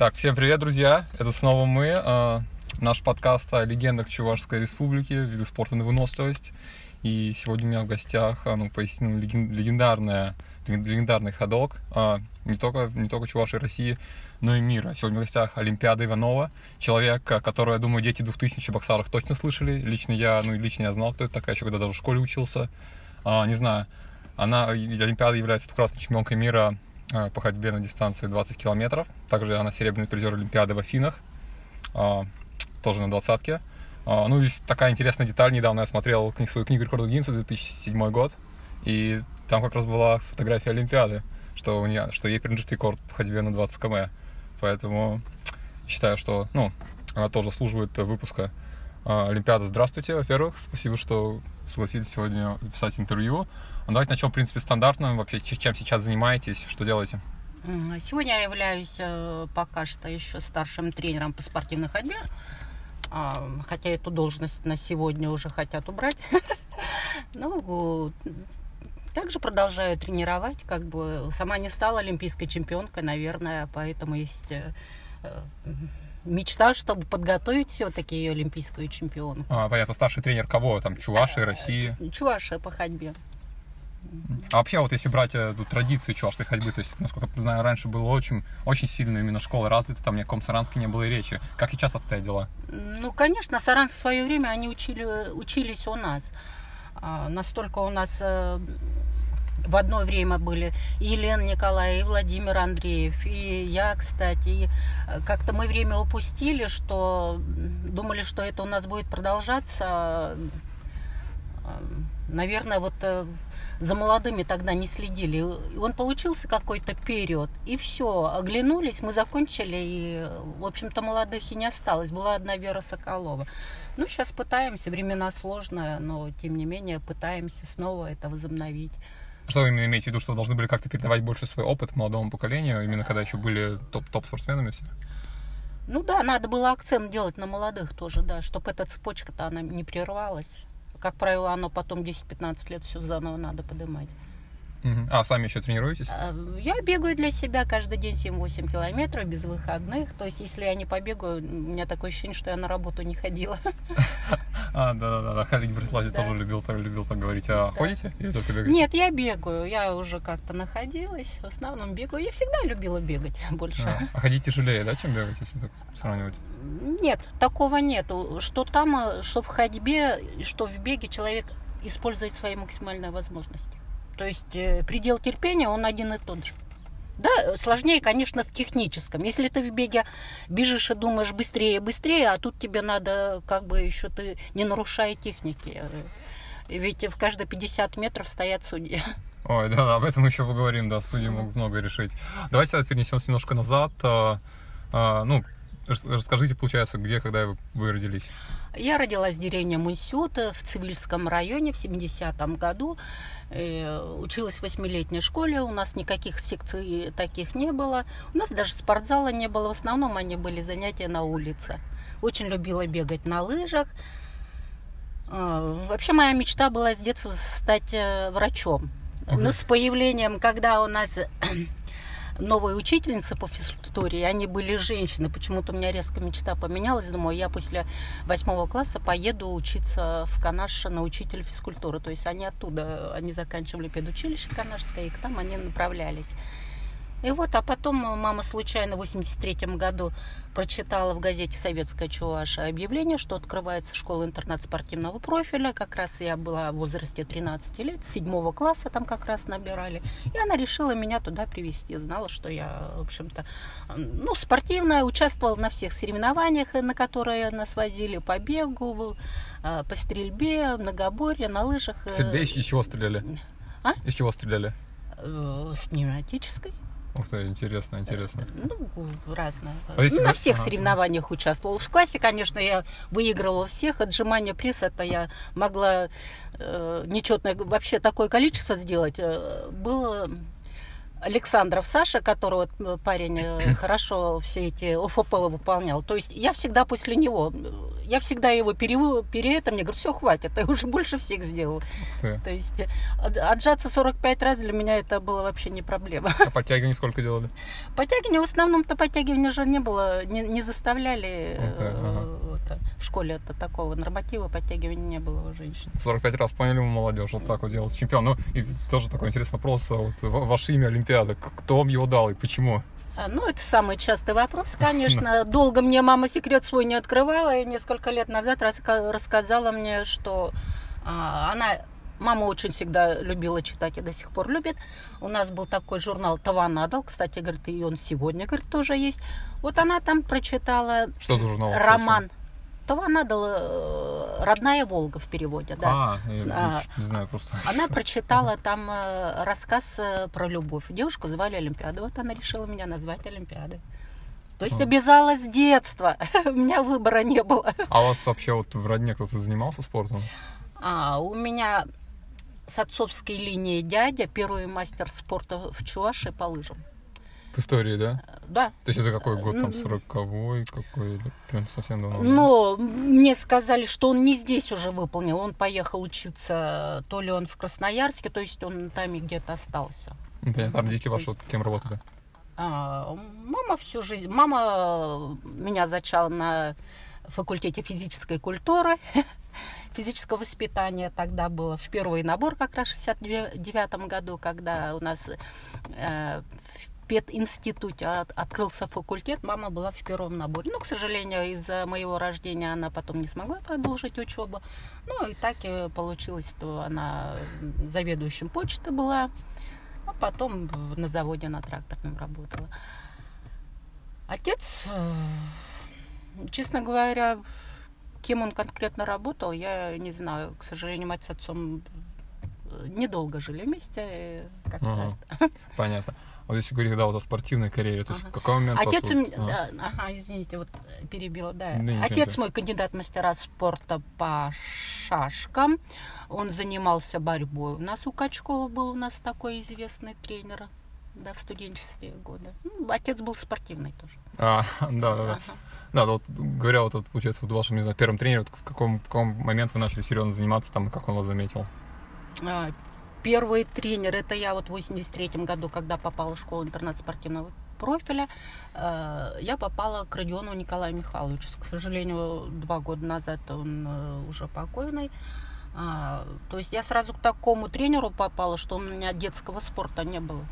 Так, всем привет, друзья! Это снова мы, э, наш подкаст о легендах Чувашской Республики, виды спорта на выносливость. И сегодня у меня в гостях, э, ну, поясню, легендарная, легендарный ходок, э, не только, не только Чувашей России, но и мира. Сегодня в гостях Олимпиада Иванова, человек, который, я думаю, дети 2000 боксаров точно слышали. Лично я, ну, лично я знал, кто это такая, еще когда даже в школе учился. А, не знаю, она, Олимпиада является двукратной чемпионкой мира Э, по ходьбе на дистанции 20 километров. Также она серебряный призер Олимпиады в Афинах, э, тоже на двадцатке. Э, ну, есть такая интересная деталь. Недавно я смотрел свою книгу рекордов Гиннесса 2007 год, и там как раз была фотография Олимпиады, что, у нее, что ей принадлежит рекорд по ходьбе на 20 км. Поэтому считаю, что ну, она тоже служит выпуска Олимпиады. Здравствуйте, во-первых. Спасибо, что согласились сегодня записать интервью. Ну, давайте начнем, в принципе, стандартно. Вообще, чем сейчас занимаетесь, что делаете? Сегодня я являюсь э, пока что еще старшим тренером по спортивной ходьбе. А, хотя эту должность на сегодня уже хотят убрать. Ну, также продолжаю тренировать. Как бы сама не стала олимпийской чемпионкой, наверное, поэтому есть э, э, мечта, чтобы подготовить все-таки ее олимпийскую чемпионку. А, понятно, старший тренер кого? Там Чуваши, России? Чуваши по ходьбе. А вообще, вот если брать эту традицию чувашской ходьбы, то есть, насколько я знаю, раньше было очень, очень сильно именно школа развита, там ни о каком Саранске не было и речи. Как сейчас обстоят дела? Ну, конечно, Саранск в свое время, они учили, учились у нас. А, настолько у нас э, в одно время были и Елена Николаевна, и Владимир Андреев, и я, кстати. И э, как-то мы время упустили, что думали, что это у нас будет продолжаться. Наверное, вот э, за молодыми тогда не следили. Он получился какой-то период, и все, оглянулись, мы закончили, и, в общем-то, молодых и не осталось. Была одна Вера Соколова. Ну, сейчас пытаемся, времена сложные, но, тем не менее, пытаемся снова это возобновить. Что вы именно имеете в виду, что должны были как-то передавать больше свой опыт молодому поколению, именно когда еще были топ-спортсменами все? Ну да, надо было акцент делать на молодых тоже, да, чтобы эта цепочка-то она не прервалась. Как правило, оно потом 10-15 лет все заново надо поднимать. А сами еще тренируетесь? А, я бегаю для себя каждый день 7-8 километров без выходных. То есть, если я не побегаю, у меня такое ощущение, что я на работу не ходила. А, да-да-да, Халид Бреславич тоже любил так, любил так говорить. А ходите или только бегаете? Нет, я бегаю. Я уже как-то находилась. В основном бегаю. Я всегда любила бегать больше. А, а ходить тяжелее, да, чем бегать, если так сравнивать? Нет, такого нету. Что там, э, что в ходьбе, что в беге человек использует свои максимальные возможности. То есть э, предел терпения, он один и тот же. Да, сложнее, конечно, в техническом. Если ты в беге бежишь и думаешь быстрее, быстрее, а тут тебе надо, как бы еще ты не нарушая техники. Ведь в каждые 50 метров стоят судьи. Ой, да, да, об этом еще поговорим, да, судьи могут много решить. Давайте перенесемся немножко назад. А, а, ну, расскажите, получается, где, когда вы родились? Я родилась в деревне Мунсюта в Цивильском районе в 70-м году. Э, училась в восьмилетней школе, у нас никаких секций таких не было. У нас даже спортзала не было, в основном они были занятия на улице. Очень любила бегать на лыжах. Э, вообще моя мечта была с детства стать э, врачом. Okay. Но с появлением, когда у нас новые учительницы по физкультуре, они были женщины. Почему-то у меня резко мечта поменялась. Думаю, я после восьмого класса поеду учиться в Канаш на учителя физкультуры. То есть они оттуда, они заканчивали педучилище канашское, и к нам они направлялись. И вот, а потом мама случайно в 83 году прочитала в газете «Советская Чуваша» объявление, что открывается школа-интернат спортивного профиля. Как раз я была в возрасте 13 лет, седьмого класса там как раз набирали. И она решила меня туда привезти. Знала, что я, в общем-то, ну, спортивная, участвовала на всех соревнованиях, на которые нас возили по бегу, а, по стрельбе, многоборье, на лыжах. В стрельбе из чего стреляли? А? Из чего стреляли? Э, с пневматической. Ух ты, интересно, интересно. Ну, разное. А ну, на всех ага. соревнованиях участвовала. В классе, конечно, я выигрывала всех. Отжимания пресс, это я могла э, нечетное вообще такое количество сделать. Э, было Александров Саша, который вот э, парень э, хорошо все эти ОФП выполнял. То есть я всегда после него, я всегда его перев... пере это, мне говорю, все, хватит, ты уже больше всех сделал. Ты. То есть э, отжаться 45 раз для меня это было вообще не проблема. А подтягивание сколько делали? Подтягивание в основном-то подтягивания же не было, не, не заставляли Вот так, э, ага. вот, э, в школе это такого норматива подтягивания не было у женщин. 45 раз поняли мы молодежь, вот так вот делать чемпион. Ну, и тоже такой интересный вопрос. а Вот ва- ваше имя Олимпиада, кто вам его дал и почему? А, Ну, это самый частый вопрос, конечно. Долго мне мама секрет свой не открывала, и несколько лет назад раска- рассказала мне, что а, она... Мама очень всегда любила читать и до сих пор любит. У нас был такой журнал «Таванадал», кстати, говорит, и он сегодня, говорит, тоже есть. Вот она там прочитала Что журнал? вообще? Роман «Таванадал. э, Родная Волга» в переводе, да. А, я А. не знаю просто. Она прочитала там э, рассказ э, про любовь. Девушку звали Олимпиада. Вот она решила меня назвать Олимпиадой. То есть А. обязала с детства. У меня выбора не было. А у вас вообще вот в родне кто-то занимался спортом? А, у меня с отцовской линии дядя, первый мастер спорта в Чувашии по лыжам. В истории, да? Да. То есть это какой год, там, сороковой, какой, или прям совсем давно? Но мне сказали, что он не здесь уже выполнил. Он поехал учиться, то ли он в Красноярске, то есть он там и где-то остался. Понятно, а родители ваши есть- кем работали? А, мама всю жизнь, мама меня зачала на факультете физической культуры, физического воспитания тогда было в первый набор как раз в 69 году, когда у нас э, в пединституте от- открылся факультет, мама была в первом наборе. Ну, к сожалению, из-за моего рождения она потом не смогла продолжить учебу. Ну, и так и получилось, что она заведующим почты была, а потом на заводе на тракторном работала. Отец, э, честно говоря, кем он конкретно работал, я не знаю. К сожалению, мать с отцом э, недолго жили вместе. э, Как-то Ага. Понятно. Вот если говорить, да, вот о спортивной карьере, то есть Ага. в какой момент Отец вот- у меня, а, да, ага, извините, вот перебила, да. Да Отец мой кандидат мастера спорта по шашкам. Он занимался борьбой. У нас у Качкова был у нас такой известный тренер, да, в студенческие годы. Ну, отец был спортивный тоже. а, да, да, да. Ага. Да, вот говоря, вот, вот, получается, вот вашим, не знаю, первым тренером, вот в каком, в каком момент вы начали серьезно заниматься там, и как он вас заметил? Первый тренер, это я вот в 83 году, когда попала в школу-интернат спортивного профиля, э, я попала к Родиону Николаю Михайловичу. К сожалению, два года назад он э, уже покойный. А, То есть я сразу к такому тренеру попала, что у меня детского спорта не было.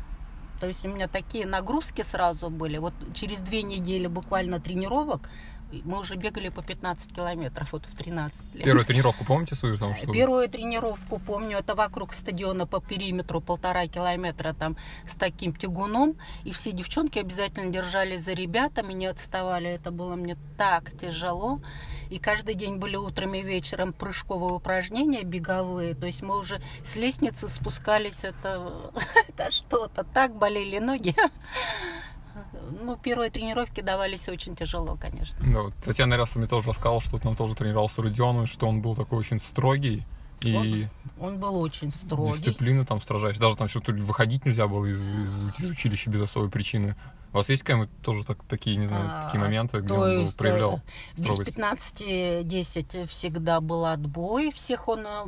То есть у меня такие нагрузки сразу были. Вот через две недели буквально тренировок мы уже бегали по 15 километров, вот в 13 лет. Первую тренировку помните свою? Там, что... Первую тренировку помню, это вокруг стадиона по периметру полтора километра там с таким тягуном. И все девчонки обязательно держались за ребятами, не отставали. Это было мне так тяжело. И каждый день были утром и вечером прыжковые упражнения беговые. То есть мы уже с лестницы спускались. Это, это что-то. Так болели ноги. Ну, первые тренировки давались очень тяжело, конечно. Да, вот Татьяна Ряса мне тоже рассказала, что там тоже тренировался Родион, что он был такой очень строгий, и Он был очень строгий. дисциплина там строжайшая. Даже там что-то выходить нельзя было из, из, из училища без особой причины. У вас есть какие-нибудь тоже так, такие, не знаю, А, такие моменты, где он есть, проявлял э, Без строгость? 15-10 всегда был отбой. Всех он э,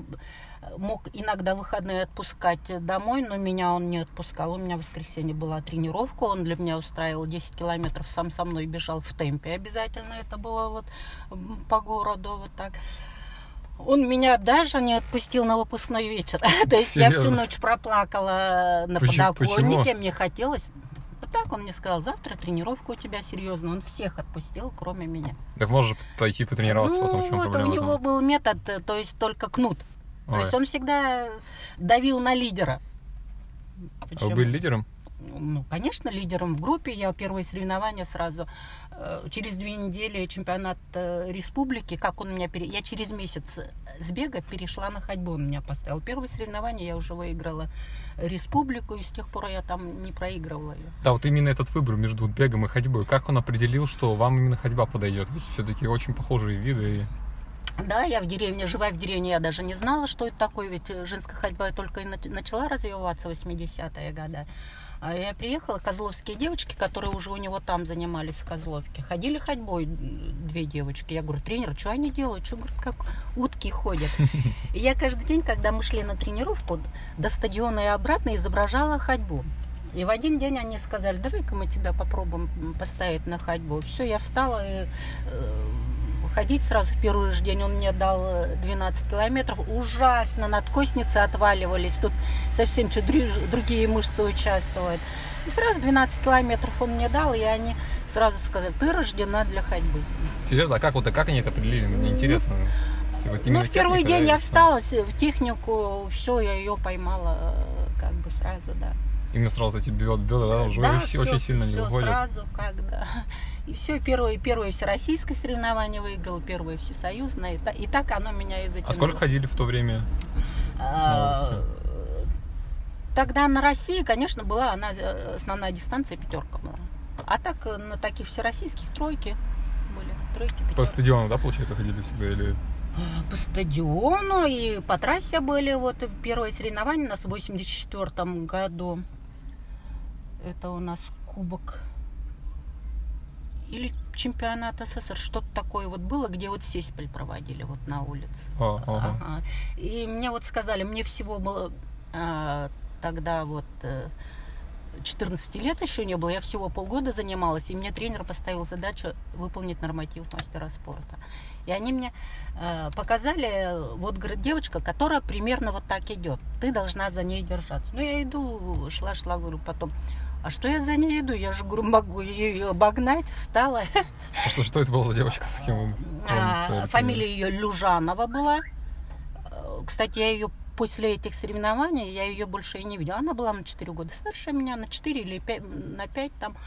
мог иногда выходные отпускать домой, но меня он не отпускал. У меня в воскресенье была тренировка, он для меня устраивал 10 километров, сам со мной бежал в темпе обязательно. Это было вот по городу вот так. Он меня даже не отпустил на выпускной вечер. То есть я всю ночь проплакала на Почему- подоконнике. Мне хотелось... Вот так он мне сказал, завтра тренировка у тебя серьезная. Он всех отпустил, кроме меня. Так можешь пойти потренироваться ну, потом, в чем вот проблема? у него был метод, э, то есть только кнут. То Ой. есть он всегда давил на лидера. А вы Причем, были лидером? Ну, конечно, лидером в группе. Я первые соревнования сразу. э, Через две недели чемпионат э, республики. Как он меня пере... Я через месяц с бега перешла на ходьбу. Он меня поставил. Первые соревнования я уже выиграла республику. И с тех пор я там не проигрывала ее. Да, вот именно этот выбор между бегом и ходьбой. Как он определил, что вам именно ходьба подойдет? Ведь все-таки очень похожие виды. Да, я в деревне, живая в деревне, я даже не знала, что это такое, ведь женская ходьба только и начала развиваться в 80-е годы. А я приехала, козловские девочки, которые уже у него там занимались в Козловке, ходили ходьбой две девочки. Я говорю, тренер, что они делают? Что, говорит, как утки ходят? И я каждый день, когда мы шли на тренировку, до стадиона и обратно изображала ходьбу. И в один день они сказали, давай-ка мы тебя попробуем поставить на ходьбу. Все, я встала и э, ходить сразу в первый же день. Он мне дал 12 километров. Ужасно, надкосницы отваливались. Тут совсем что другие мышцы участвуют. И сразу 12 километров он мне дал, и они сразу сказали, ты рождена для ходьбы. Интересно, а как, вот, а как они это определили? Мне интересно. Типа, ну, в первый день я встала в технику, все, я ее поймала как бы сразу, да. Именно сразу эти бедра, бедра уже да, все, очень сильно все не уходят. сразу, когда. И все, первое, первое всероссийское соревнование выиграл, первое всесоюзное. И, и так оно меня и затянуло. А сколько ходили в то время? А, тогда на России, конечно, была она, э, основная дистанция пятерка была. А так э, на таких всероссийских тройки были. Тройки, пятерки. По стадиону, да, получается, ходили всегда? Или а, по стадиону и по трассе были. Вот первое соревнование у нас в 84 году. Это у нас кубок или чемпионат СССР, что-то такое вот было, где вот сеспель проводили вот на улице. А, ага. Ага. И мне вот сказали, мне всего было а, тогда вот 14 э, лет еще не было, я всего полгода занималась, и мне тренер поставил задачу выполнить норматив мастера спорта. И они мне э, показали, вот, говорит, девочка, которая примерно вот так идет, ты должна за ней держаться. Ну, я иду, шла-шла, говорю, потом, а что я за ней иду? Я же говорю, могу ее обогнать, встала. А что, что это была за девочка? С каким а, фамилия ее Люжанова была. Э, кстати, я ее после этих соревнований, я ее больше и не видела. Она была на 4 года старше меня, на 4 или 5, на 5 там.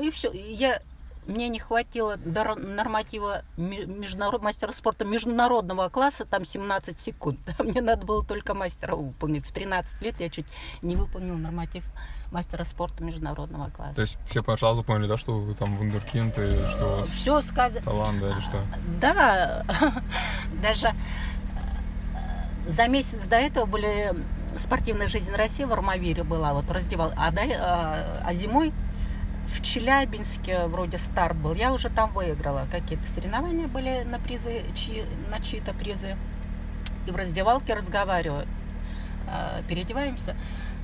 И все. Я мне не хватило норматива международ... мастера спорта международного класса, там 17 секунд. Мне надо было только мастера выполнить. В 13 лет я чуть не выполнил норматив мастера спорта международного класса. То есть все сразу поняли, да, что вы там вундеркинд и что все сказано. Талант, да, или что? Да, даже э, за месяц до этого были спортивная жизнь России в Армавире была, вот раздевал, а, да, а, а зимой в Челябинске вроде старт был. Я уже там выиграла. Какие-то соревнования были на призы, чьи, на чьи-то призы. И в раздевалке разговариваю. Э, переодеваемся.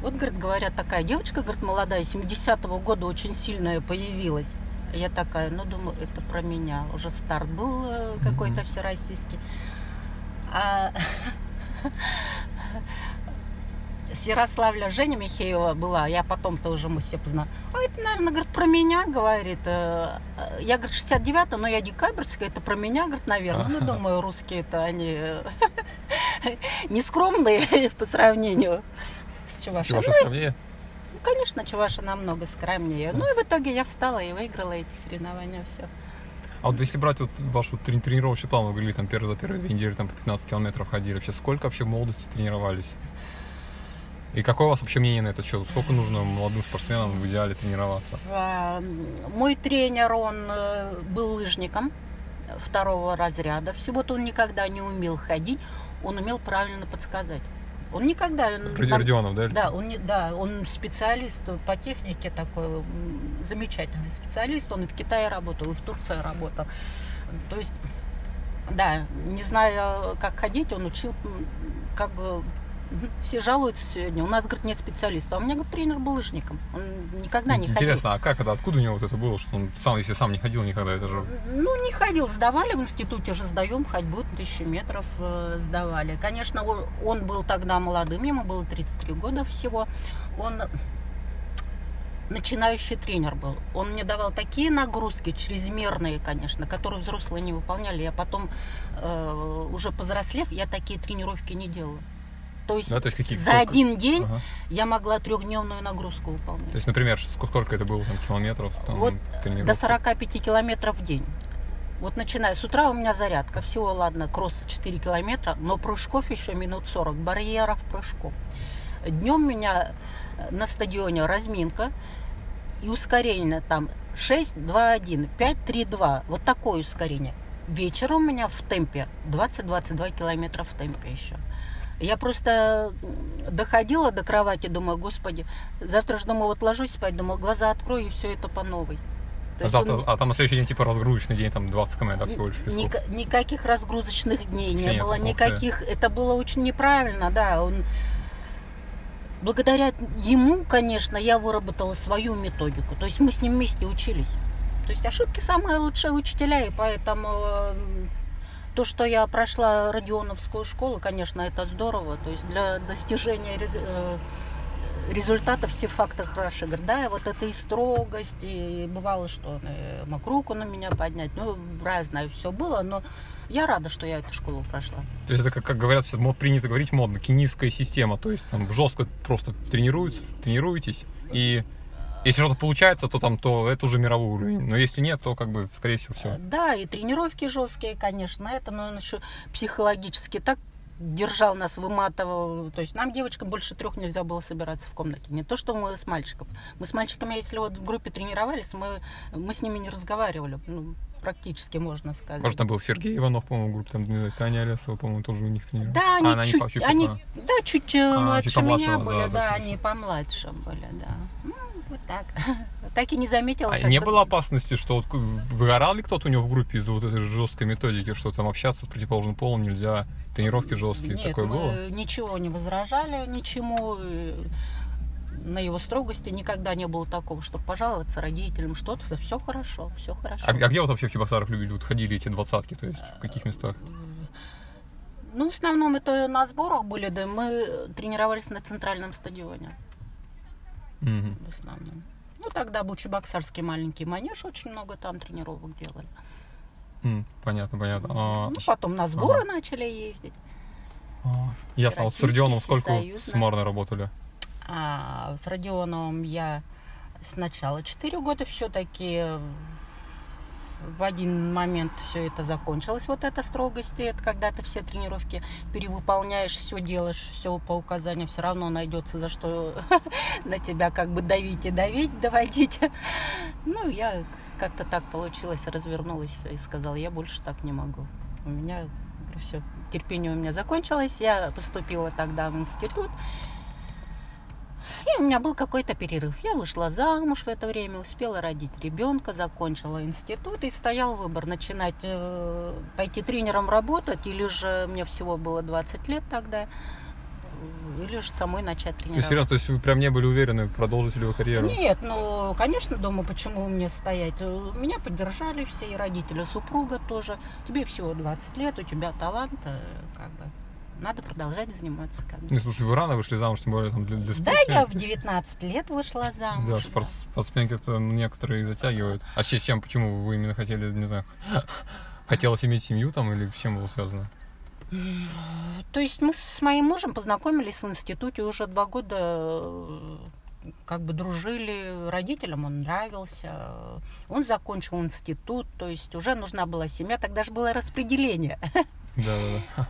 Вот, говорит, говорят, такая девочка, говорит, молодая, 70-го года очень сильная появилась. Я такая, ну, думаю, это про меня. Уже старт был э, какой-то всероссийский. А с Ярославля Женя Михеева была, я потом-то уже мы все познали. А это, наверное, говорит, про меня, говорит. Э, э, я, говорит, 69 но я декабрьская, это про меня, говорит, наверное. Ну, думаю, русские-то они э, не скромные по сравнению с Чувашей. Чуваша ну, скромнее? Ну, конечно, Чуваша намного скромнее. Ну, и в итоге я встала и выиграла эти соревнования, все. А вот если брать вот вашу тренировочный план, вы говорили, там первые, первые две недели там по 15 километров ходили, вообще сколько вообще в молодости тренировались? И какое у вас вообще мнение на этот счет? Сколько нужно молодым спортсменам в идеале тренироваться? А, мой тренер, он э, был лыжником второго разряда. Всего-то он никогда не умел ходить, он умел правильно подсказать. Он никогда... Родионов, да? Да, он, да, он специалист по технике такой, замечательный специалист. Он и в Китае работал, и в Турции работал. То есть, да, не зная, как ходить, он учил как бы все жалуются сегодня. У нас, говорит, нет специалиста. А у меня, говорит, тренер был лыжником. Он никогда не Интересно, ходил. Интересно, а как это, откуда у него вот это было, что он сам, если сам не ходил никогда, это же... Ну, не ходил, сдавали в институте же, сдаем ходьбу, тысячу метров э, сдавали. Конечно, он, он был тогда молодым, ему было 33 года всего. Он начинающий тренер был. Он мне давал такие нагрузки, чрезмерные, конечно, которые взрослые не выполняли. Я потом, э, уже повзрослев, я такие тренировки не делала. То есть, да, то есть какие, за сколько? один день ага. я могла трехдневную нагрузку выполнять. То есть, например, сколько это было там, километров? Там, вот до 45 километров в день. Вот начиная с утра у меня зарядка. Всего, ладно, кросс 4 километра, но прыжков еще минут 40, барьеров прыжков. Днем у меня на стадионе разминка и ускорение там 6, 2, 1, 5, 3, 2. Вот такое ускорение. вечером у меня в темпе 20-22 километра в темпе еще. Я просто доходила до кровати, думаю, господи, завтра же, думаю, вот ложусь спать, думаю, глаза открою, и все это по новой. А, завтра, он... а там на следующий день типа разгрузочный день, там 20 км, да, всего лишь Ник- Никаких разгрузочных дней Вообще не было, никаких, это было очень неправильно, да, он... Благодаря ему, конечно, я выработала свою методику. То есть мы с ним вместе учились. То есть ошибки самые лучшие учителя, и поэтому то, что я прошла Родионовскую школу, конечно, это здорово. То есть для достижения э, результатов все факты хороши. Говорит, да, вот это и строгость, и бывало, что э, мог руку на меня поднять. Ну, разное все было, но я рада, что я эту школу прошла. То есть это, как, как говорят, принято говорить модно, кинистская система. То есть там жестко просто тренируются, тренируетесь, и если что-то получается, то там то это уже мировой уровень. Но если нет, то как бы, скорее всего, все. Да, и тренировки жесткие, конечно, это, но он еще психологически так держал нас, выматывал. То есть нам, девочкам, больше трех нельзя было собираться в комнате. Не то, что мы с мальчиком. Мы с мальчиками, если вот в группе тренировались, мы, мы с ними не разговаривали. Ну, практически, можно сказать. Может, там был Сергей Иванов, по-моему, в группе, там, не знаю, Таня Алесова, по-моему, тоже у них тренировали. Да, они, а, чуть, они, они, да, чуть э, а, младше чуть меня были, да, да они помладше были, да. Ну, вот так. Так и не заметила. А не было опасности, что вот выгорал ли кто-то у него в группе из-за вот этой жесткой методики, что там общаться с противоположным полом нельзя, тренировки жесткие, Нет, такое было? ничего не возражали, ничему на его строгости никогда не было такого, чтобы пожаловаться родителям, что-то, все хорошо, все хорошо. А, а где вот вообще в Чебоксарах любили, вот ходили эти двадцатки, то есть в каких местах? Ну, в основном это на сборах были, да мы тренировались на центральном стадионе. Угу. В основном. Ну, тогда был Чебоксарский маленький манеж, очень много там тренировок делали. Mm, понятно, понятно. А... Ну, потом на сборы ага. начали ездить. А, ясно. Вот с Родионом сколько суммарно работали? А, с Родионовым я сначала 4 года все-таки в один момент все это закончилось, вот эта строгость, это когда ты все тренировки перевыполняешь, все делаешь, все по указанию, все равно найдется за что на тебя как бы давить и давить, доводить. Ну, я как-то так получилось, развернулась и сказала, я больше так не могу. У меня все, терпение у меня закончилось, я поступила тогда в институт, и у меня был какой-то перерыв. Я вышла замуж в это время, успела родить ребенка, закончила институт, и стоял выбор начинать э, пойти тренером работать, или же мне всего было 20 лет тогда, или же самой начать тренировать. То есть, серьезно, то есть вы прям не были уверены, продолжите ли вы карьеру? Нет, ну, конечно, дома, почему мне стоять? Меня поддержали все, и родители, супруга тоже. Тебе всего 20 лет, у тебя талант, э, как бы надо продолжать заниматься. Как бы. Не, слушай, вы рано вышли замуж, тем более там для, для Да, я в 19 лет вышла замуж. Да, спорт, спортсменки это некоторые затягивают. А с чем, почему вы именно хотели, не знаю, хотелось иметь семью там или с чем было связано? То есть мы с моим мужем познакомились в институте уже два года как бы дружили родителям, он нравился. Он закончил институт, то есть уже нужна была семья, тогда же было распределение. Да, да, да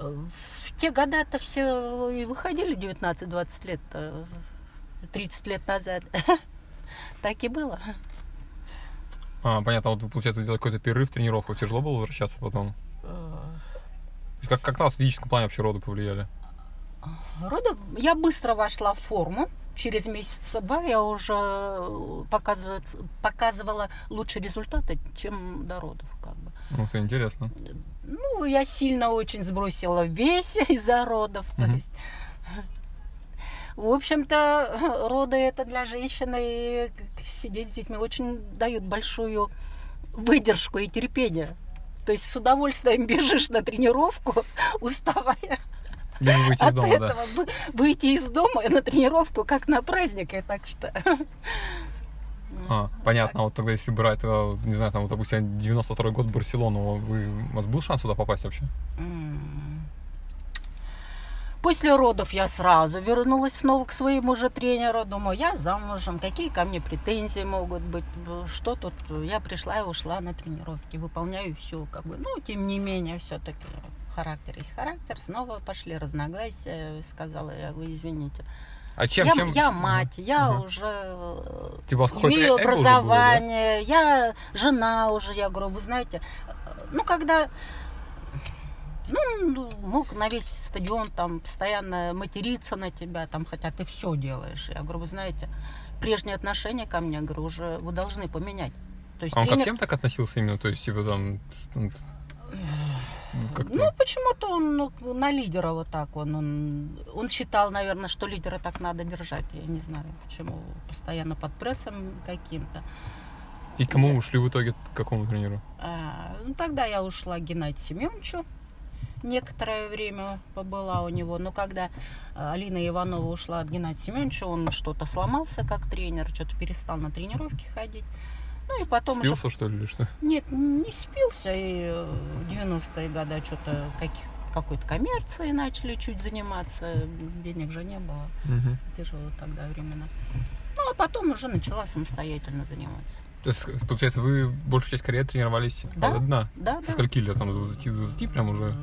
в те года-то все и выходили 19-20 лет, 30 лет назад. Так и было. А, понятно, вот получается сделать какой-то перерыв в тренировках, тяжело было возвращаться потом? Как, как нас в физическом плане вообще роды повлияли? Роды? Я быстро вошла в форму. Через месяца два я уже показывала лучшие результаты, чем до родов. Как бы. Ну, это интересно. Ну, я сильно очень сбросила вес из-за родов. То есть, в общем-то, роды это для женщины сидеть с детьми очень дают большую выдержку и терпение. То есть с удовольствием бежишь на тренировку, уставая. выйти из дома, От этого да. выйти из дома на тренировку, как на празднике, так что а, понятно. А вот тогда, если брать, э, не знаю, там, вот, допустим, 92 год Барселону, у вас был шанс туда попасть вообще? После родов я сразу вернулась снова к своему же тренеру. Думаю, я замужем, какие ко мне претензии могут быть, что тут. Я пришла и ушла на тренировки, выполняю все, как бы. Ну, тем не менее, все-таки характер есть характер. Снова пошли разногласия, сказала я, вы извините. А чем, я, чем... я мать, я угу. уже типа, имею образование, было, да? я жена уже, я говорю, вы знаете, ну, когда ну, мог на весь стадион там постоянно материться на тебя, там, хотя ты все делаешь. Я говорю, вы знаете, прежние отношения ко мне, говорю, уже вы должны поменять. То есть а он тренер... ко всем так относился именно? То есть, типа там... Как-то... Ну, почему-то он ну, на лидера вот так он, он. Он считал, наверное, что лидера так надо держать. Я не знаю, почему. Постоянно под прессом каким-то. И кому я... ушли в итоге, к какому тренеру? А, ну, тогда я ушла к Геннадию Семеновичу некоторое время побыла у него. Но когда э, Алина Иванова ушла от Геннадия Семеновича, он что-то сломался как тренер, что-то перестал на тренировки ходить. Ну и потом спился, уже... что ли, или что? Нет, не спился. И 90-е годы что-то каких какой-то коммерцией начали чуть заниматься. Денег же не было. Угу. Тяжело тогда времена. Ну, а потом уже начала самостоятельно заниматься. То есть, получается, вы большую часть карьеры тренировались да? одна? Да, да. Скольки лет там, с 20, 20 прям уже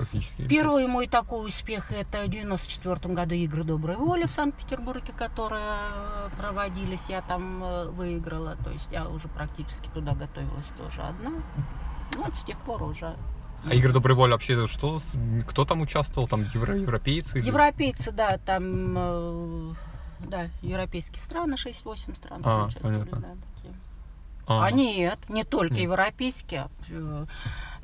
практически? Первый мой такой успех, это в 94 году игры доброй воли в Санкт-Петербурге, которые проводились, я там э, выиграла, то есть я уже практически туда готовилась тоже одна. Ну, вот с тех пор уже а игры доброй воли вообще что? Кто там участвовал? Там евро, европейцы? Европейцы, да, там э, да, европейские страны, 6-8 стран а, участвовали, понятно. да. А, а нет, не только нет. европейские, а,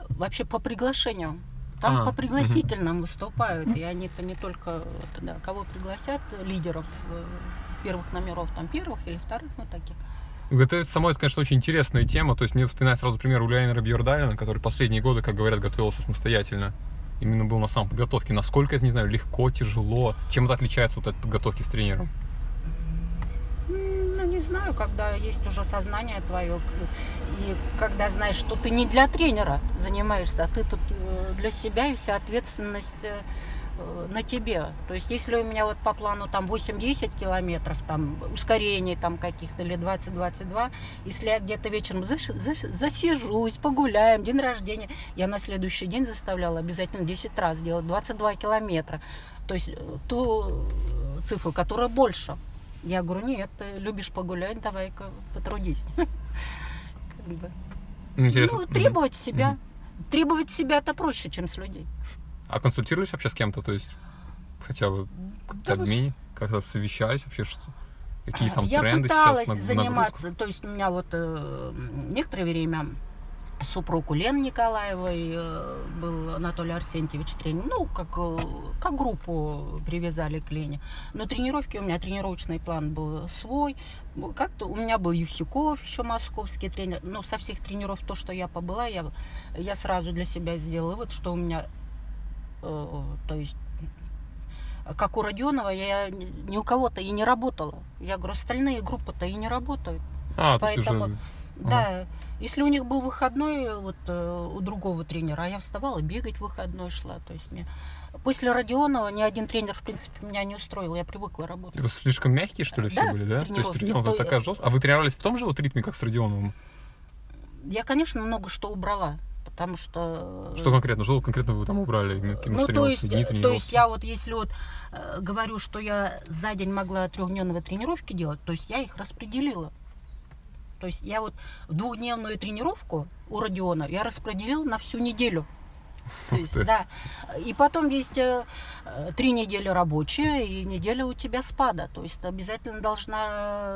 вообще по приглашению. Там а, по пригласительным угу. выступают, и они-то не только, да, кого пригласят, лидеров э, первых номеров, там первых или вторых, ну таких. Готовиться самой, это, конечно, очень интересная тема. То есть мне вспоминается сразу пример Ульяна Бьердалина, который последние годы, как говорят, готовился самостоятельно. Именно был на самом подготовке. Насколько это, не знаю, легко, тяжело? Чем это отличается вот от подготовки с тренером? Не знаю, когда есть уже сознание твое, и когда знаешь, что ты не для тренера занимаешься, а ты тут э, для себя, и вся ответственность э, на тебе. То есть, если у меня вот по плану там 8-10 километров, там ускорений там каких-то или 20-22, если я где-то вечером засижусь, погуляем, день рождения, я на следующий день заставляла обязательно 10 раз делать 22 километра. То есть э, ту цифру, которая больше. Я говорю, нет, ты любишь погулять, давай-ка потрудись. Ну, ну, требовать себя. Требовать себя это проще, чем с людей. А консультируешь вообще с кем-то, то есть хотя бы как-то обмен, как-то совещались вообще, что какие там я тренды сейчас? Я пыталась заниматься, то есть у меня вот э, некоторое время супруг у Лены Николаевой э, был Анатолий Арсентьевич тренер. Ну, как, э, как группу привязали к Лене. Но тренировки у меня, тренировочный план был свой. Как-то у меня был Евсюков, еще московский тренер. Но со всех тренеров, то, что я побыла, я, я сразу для себя сделала вывод, что у меня, э, то есть, как у Родионова, я ни у кого-то и не работала. Я говорю, остальные группы-то и не работают. А, Поэтому... Да, если у них был выходной вот э, у другого тренера, а я вставала, бегать в выходной шла, то есть мне После Родионова ни один тренер, в принципе, меня не устроил. Я привыкла работать. Вы слишком мягкие, что ли, все да, были, да? То есть Родионов то... такая жесткая. А вы тренировались в том же вот ритме, как с Родионовым? Я, конечно, много что убрала. Потому что... Что конкретно? Что конкретно вы там убрали? Ну, то есть, то есть я вот, если вот э, говорю, что я за день могла трехдневного тренировки делать, то есть я их распределила. То есть я вот двухдневную тренировку у Родиона я распределил на всю неделю. То есть, да. И потом есть э, три недели рабочие и неделя у тебя спада. То есть ты обязательно должна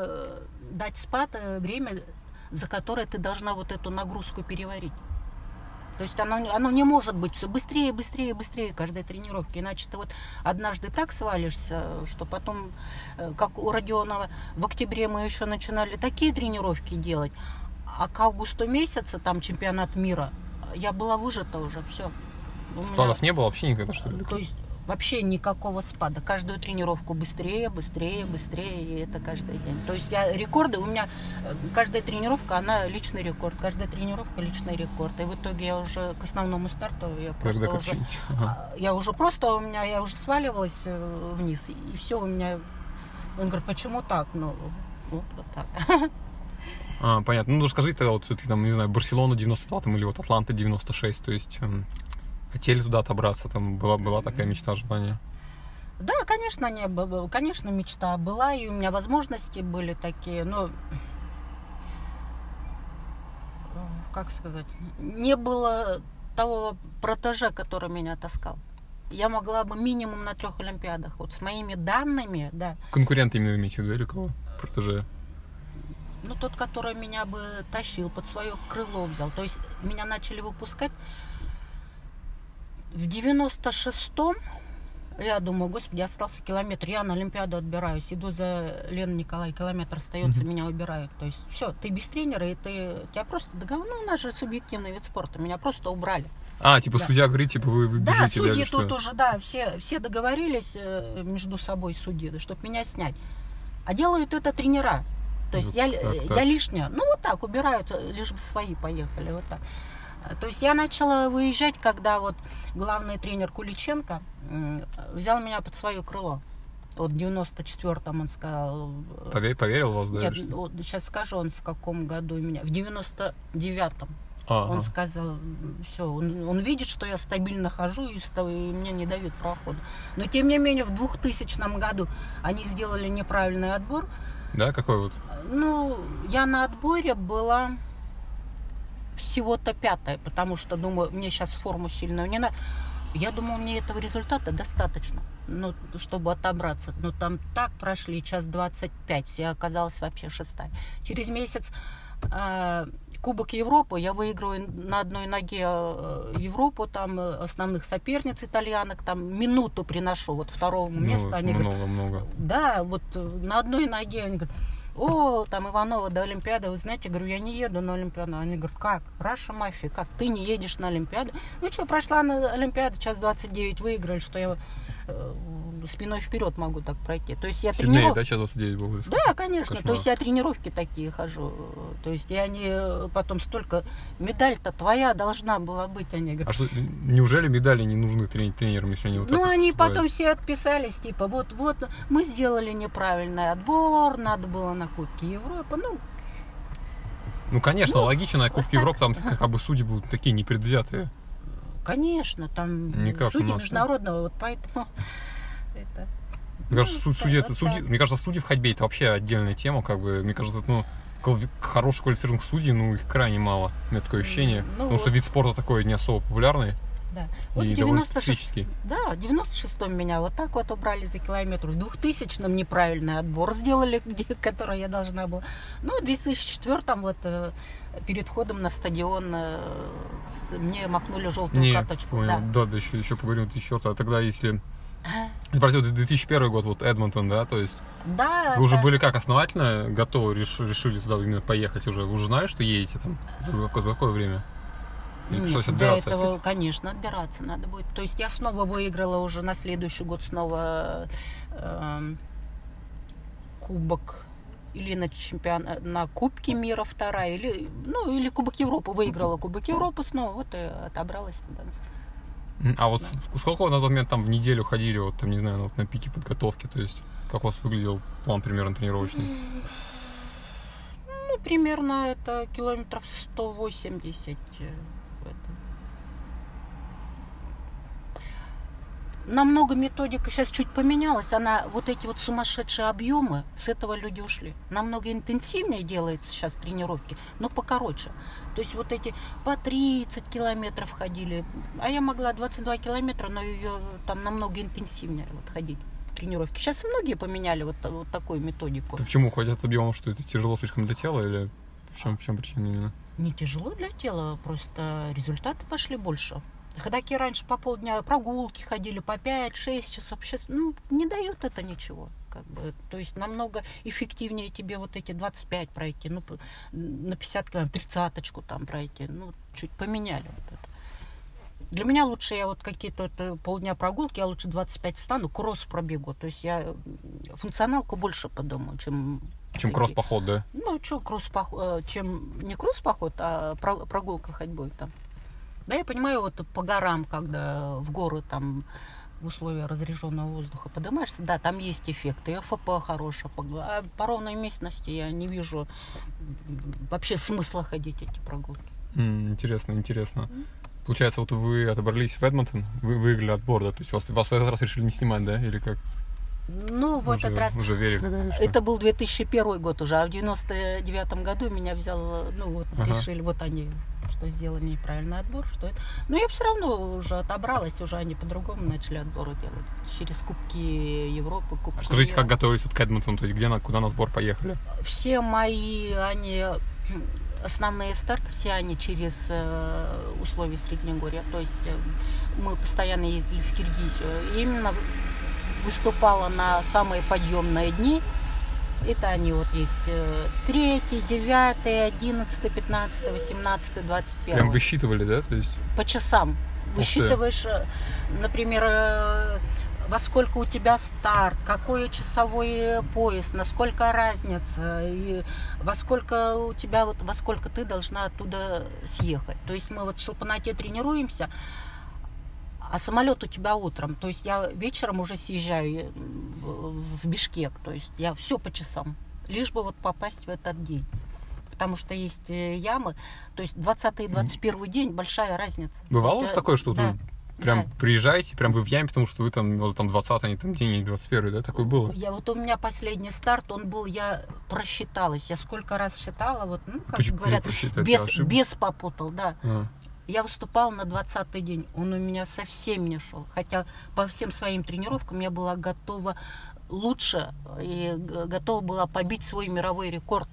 э, дать спад э, время, за которое ты должна вот эту нагрузку переварить. То есть оно, оно не может быть все быстрее, быстрее, быстрее каждой тренировки. Иначе ты вот однажды так свалишься, что потом, э, как у Родионова, в октябре мы еще начинали такие тренировки делать, а к августу месяца, там чемпионат мира, я была выжата уже, все. Спадов меня... не было вообще никогда, что ли? То есть вообще никакого спада. Каждую тренировку быстрее, быстрее, быстрее, и это каждый день. То есть я рекорды, у меня э, каждая тренировка, она личный рекорд, каждая тренировка личный рекорд. И в итоге я уже к основному старту, я просто Когда уже, ага. я уже просто, у меня, я уже сваливалась э, вниз, и все у меня, он говорит, почему так? Ну, вот, вот так. А, понятно. Ну, расскажи тогда, вот все-таки там, не знаю, Барселона 92 там, или вот Атланта 96, то есть эм, Хотели туда отобраться, там была, была такая мечта, желание? Да, конечно, не, конечно, мечта была, и у меня возможности были такие, но как сказать, не было того протежа, который меня таскал. Я могла бы минимум на трех Олимпиадах. Вот с моими данными, да. Конкуренты именно имеете в виду, или кого? Протеже? Ну, тот, который меня бы тащил, под свое крыло взял. То есть меня начали выпускать в 96-м. Я думаю, господи, остался километр. Я на Олимпиаду отбираюсь. Иду за Леной Николай, километр остается, меня убирают. То есть все, ты без тренера, и ты тебя просто договор... Ну, у нас же субъективный вид спорта. Меня просто убрали. А, типа Да. судья говорит, типа вы, вы бежите, да, судьи или что? тут уже, да, все, все договорились э, между собой, судьи, чтобы меня снять. А делают это тренера. То есть Ну, я, как э, так? я лишняя. Ну, вот так, убирают, э, лишь бы свои поехали, вот так. То есть я начала выезжать, когда вот главный тренер Куличенко взял меня под свое крыло. Вот в 94-м он сказал... э, Пове- Поверил вас, да? Нет, вот сейчас скажу, он в каком году меня... В 99-м. Ага. Он сказал, все, он, он видит, что я стабильно хожу и, и мне не дают прохода. Но тем не менее в 2000 году они сделали неправильный отбор. Да, какой вот? Ну, я на отборе была всего-то пятая, потому что думаю, мне сейчас форму сильную не надо. Я думаю, мне этого результата достаточно, ну, чтобы отобраться. Но там так прошли, час 25, я оказалась вообще шестая. Через месяц э, Кубок Европы, я выигрываю на одной ноге э, Европу, там э, основных соперниц итальянок, там минуту приношу, вот второго места. Они говорят, много-много. да, вот э, на одной ноге они говорят, о, там Иванова до Олимпиады, вы знаете, я говорю, я не еду на Олимпиаду. Они говорят, как? Раша мафия, как? Ты не едешь на Олимпиаду? Ну что, прошла на Олимпиаду, час 29 выиграли, что я спиной вперед могу так пройти. То есть я Сильнее, трениров- да, сейчас 29 было? Да, конечно. Кошмар. То есть я тренировки такие хожу. То есть я не э, потом столько... Медаль-то твоя должна была быть, они говорят. А что, неужели медали не нужны трени- тренерам, если они вот Ну, они поступают? потом все отписались, типа, вот, вот, мы сделали неправильный отбор, надо было на Кубке Европы. Ну, Ну, конечно, Ну, логично, на Кубке. Европы там как бы судьи будут такие непредвзятые. Конечно, там Не как судьи международного, вот поэтому это... Мне кажется, Ну, суд- судьи, вот судьи, мне кажется, судьи в ходьбе это вообще отдельная тема, как бы, мне кажется, ну, хороших квалифицированных судей, ну, их крайне мало, у меня такое ощущение, Ну, потому что вот. вид спорта такой не особо популярный Да. Вот и в довольно 96 специфический. Да, в 96-м меня вот так вот убрали за километр. В 2000-м неправильный отбор сделали, где, который я должна была. Ну, в 2004-м вот э, перед входом на стадион э, с- мне махнули желтую Не, карточку. понял, Да. да, да, еще, еще поговорим, 2004 а тогда если... Вот 2001 год, вот Эдмонтон, да, то есть Да, вы уже да. были как основательно готовы, реш- решили туда именно поехать уже? Вы уже знали, что едете там? За, за какое время? Или Нет, отбираться этого, опять? конечно, отбираться надо будет. То есть я снова выиграла уже на следующий год снова эм, кубок или на чемпион на Кубке мира вторая, или ну или Кубок Европы выиграла Кубок Европы снова, вот и отобралась. М, А вот с- сколько вы на тот момент там в неделю ходили, вот там, не знаю, вот на пике подготовки, то есть как у вас выглядел план примерно тренировочный? Ну, примерно это километров 180. э, это. Намного методика сейчас чуть поменялась. Она вот эти вот сумасшедшие объемы, с этого люди ушли. Намного интенсивнее делается сейчас тренировки, но покороче. То есть вот эти по 30 километров ходили, а я могла 22 километра, но ее там намного интенсивнее вот ходить тренировки. Сейчас многие поменяли вот, вот такую методику. Почему ходят объемом, что это тяжело слишком для тела или в чем, в чем причина именно? Не тяжело для тела, просто результаты пошли больше. Ходаки раньше по полдня прогулки ходили по 5-6 часов. Сейчас ну, не дает это ничего. Как бы. То есть намного эффективнее тебе вот эти 25 пройти, ну, на 50 километров, тридцаточку там пройти. Ну, чуть поменяли вот это. Для меня лучше я вот какие-то вот, э, полдня прогулки, я лучше 25 встану, кросс пробегу. То есть я функционалку больше подумаю, чем Чем кросс-поход, да? ну, что, кросс-поход, чем не кросс-поход, а про- прогулка ходьбой там. Да, я понимаю, вот по горам, когда в горы там в условиях разряженного воздуха поднимаешься, да, там есть эффекты, и ФП хорошая, а по ровной местности я не вижу вообще смысла ходить эти прогулки. М, Интересно, интересно. Получается, вот вы отобрались в Эдмонтон, вы выиграли отбор, да? То есть вас, вас в этот раз решили не снимать, да? Или как? Ну, в этот раз... Уже верили, да? Что? Это был 2001 год уже, а в 99 году меня взял, ну вот, ага. решили, вот они что сделали неправильный отбор, что это. Но я все равно уже отобралась, уже они по-другому начали отборы делать. Через Кубки Европы, Кубки а Скажите, мира. как готовились вот к Эдмонтону, то есть где, куда на сбор поехали? Все мои, они основные старты, все они через э, условия Среднегорья. То есть э, мы постоянно ездили в Киргизию. И именно выступала на самые подъемные дни. Это они вот есть э, третий, девятый, одиннадцатый, пятнадцатый, восемнадцатый, двадцать первый. Прям высчитывали, да? То есть... По часам. Высчитываешь, э, например, э, во сколько у тебя старт, какой часовой пояс, насколько разница, и во сколько у тебя, вот, во сколько ты должна оттуда съехать. То есть мы вот в Шелпанате тренируемся, а самолет у тебя утром. То есть я вечером уже съезжаю в Бишкек. То есть я все по часам. Лишь бы вот попасть в этот день. Потому что есть э, ямы. То есть 20 и 21 день большая разница. Бывало у вас такое, что да. вы прям да. приезжаете, прям вы в яме, потому что вы там, вот там 20 а не там день, не 21 да? Такое было? Я вот у меня последний старт, он был, я просчиталась. Я сколько раз считала, вот, ну, как Почему говорят, без, без попутал, да. А. Я выступала на 20-й день. Он у меня совсем не шел. Хотя по всем своим тренировкам я была готова лучше и готова была побить свой мировой рекорд.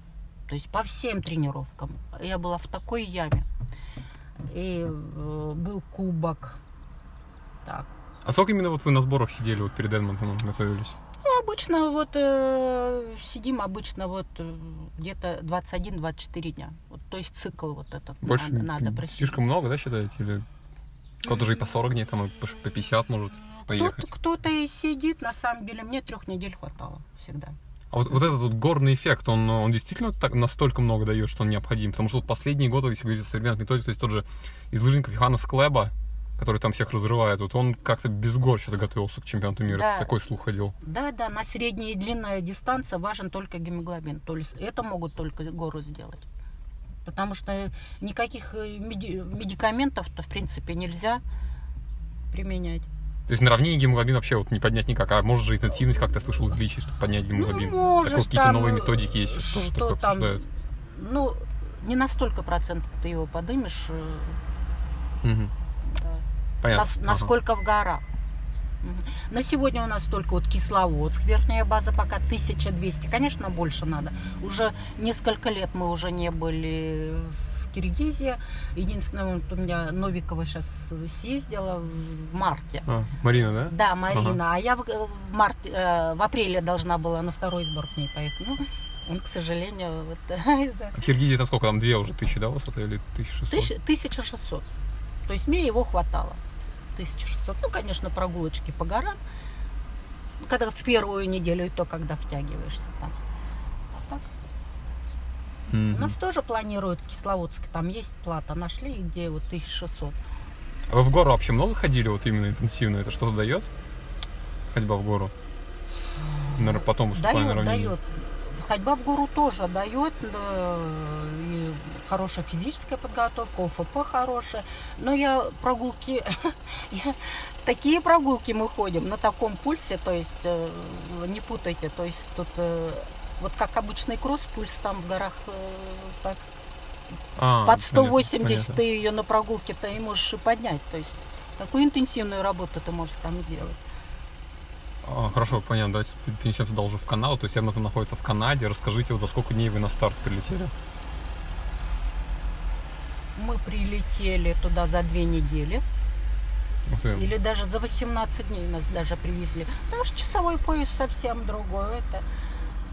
То есть по всем тренировкам. Я была в такой яме. И э, был кубок. Так. А сколько именно вот вы на сборах сидели вот перед Эдмонтоном готовились? Обычно вот э, сидим обычно вот э, где-то 21-24 дня. Вот, то есть цикл вот этот Больше надо, надо просидеть. Слишком много, да, считаете? Или кто-то же и по 40 дней, там и по 50 может поехать? Кто-то и сидит, на самом деле мне трех недель хватало всегда. А вот, вот этот вот горный эффект, он, он действительно так настолько много дает, что он необходим? Потому что вот последние годы, если говорить о современных методиках, то есть тот же из лыжников Йоханнес Клеба, который там всех разрывает, вот он как-то без горча готовился к чемпионату мира. Да. Такой слух ходил. Да, да, на средняя и длинная дистанция важен только гемоглобин. То есть это могут только гору сделать. Потому что никаких э, меди- медикаментов-то, в принципе, нельзя применять. То есть на равнине гемоглобин вообще вот не поднять никак, а может же интенсивность, как-то слышал, увеличить, чтобы поднять гемоглобин? Ну, можешь, какие-то новые методики есть, что, что такое там, обсуждают? Ну, не на столько процентов ты его подымешь. Угу. Понятно. Нас, насколько ага. в горах. На сегодня у нас только вот Кисловодск, верхняя база пока 1200. Конечно, больше надо. Уже несколько лет мы уже не были в Киргизии. Единственное, вот у меня Новикова сейчас съездила в марте. А, Марина, да? Да, Марина. Ага. А я в, в, марте, э, в апреле должна была на второй сбор к ней поехать. Ну, он, к сожалению, вот из-за... В Киргизии это сколько? Там две уже тысячи, да, высота или 1600? 1600. То есть мне его хватало. 1600. Ну, конечно, прогулочки по горам. Когда в первую неделю, и то, когда втягиваешься там. А так. Mm-hmm. У нас тоже планируют в Кисловодске. Там есть плата. Нашли, где вот 1600. А вы в гору вообще много ходили, вот именно интенсивно? Это что-то дает? Ходьба в гору? Наверное, потом выступая дает, на равнине. Дает. Ходьба в гору тоже дает. Да, и хорошая физическая подготовка, ОФП хорошая. Но я прогулки, я, такие прогулки мы ходим на таком пульсе, то есть э, не путайте, то есть тут э, вот как обычный кросс, пульс там в горах э, так а, под 180 понятно. ты ее на прогулке-то и можешь и поднять. То есть такую интенсивную работу ты можешь там сделать. А, хорошо, понятно. Давайте перенесемся уже в Канаду. То есть Эдмонтон находится в Канаде. Расскажите, вот за сколько дней вы на старт прилетели? Мы прилетели туда за две недели. Ты. Или даже за 18 дней нас даже привезли. Потому что часовой пояс совсем другой. Это...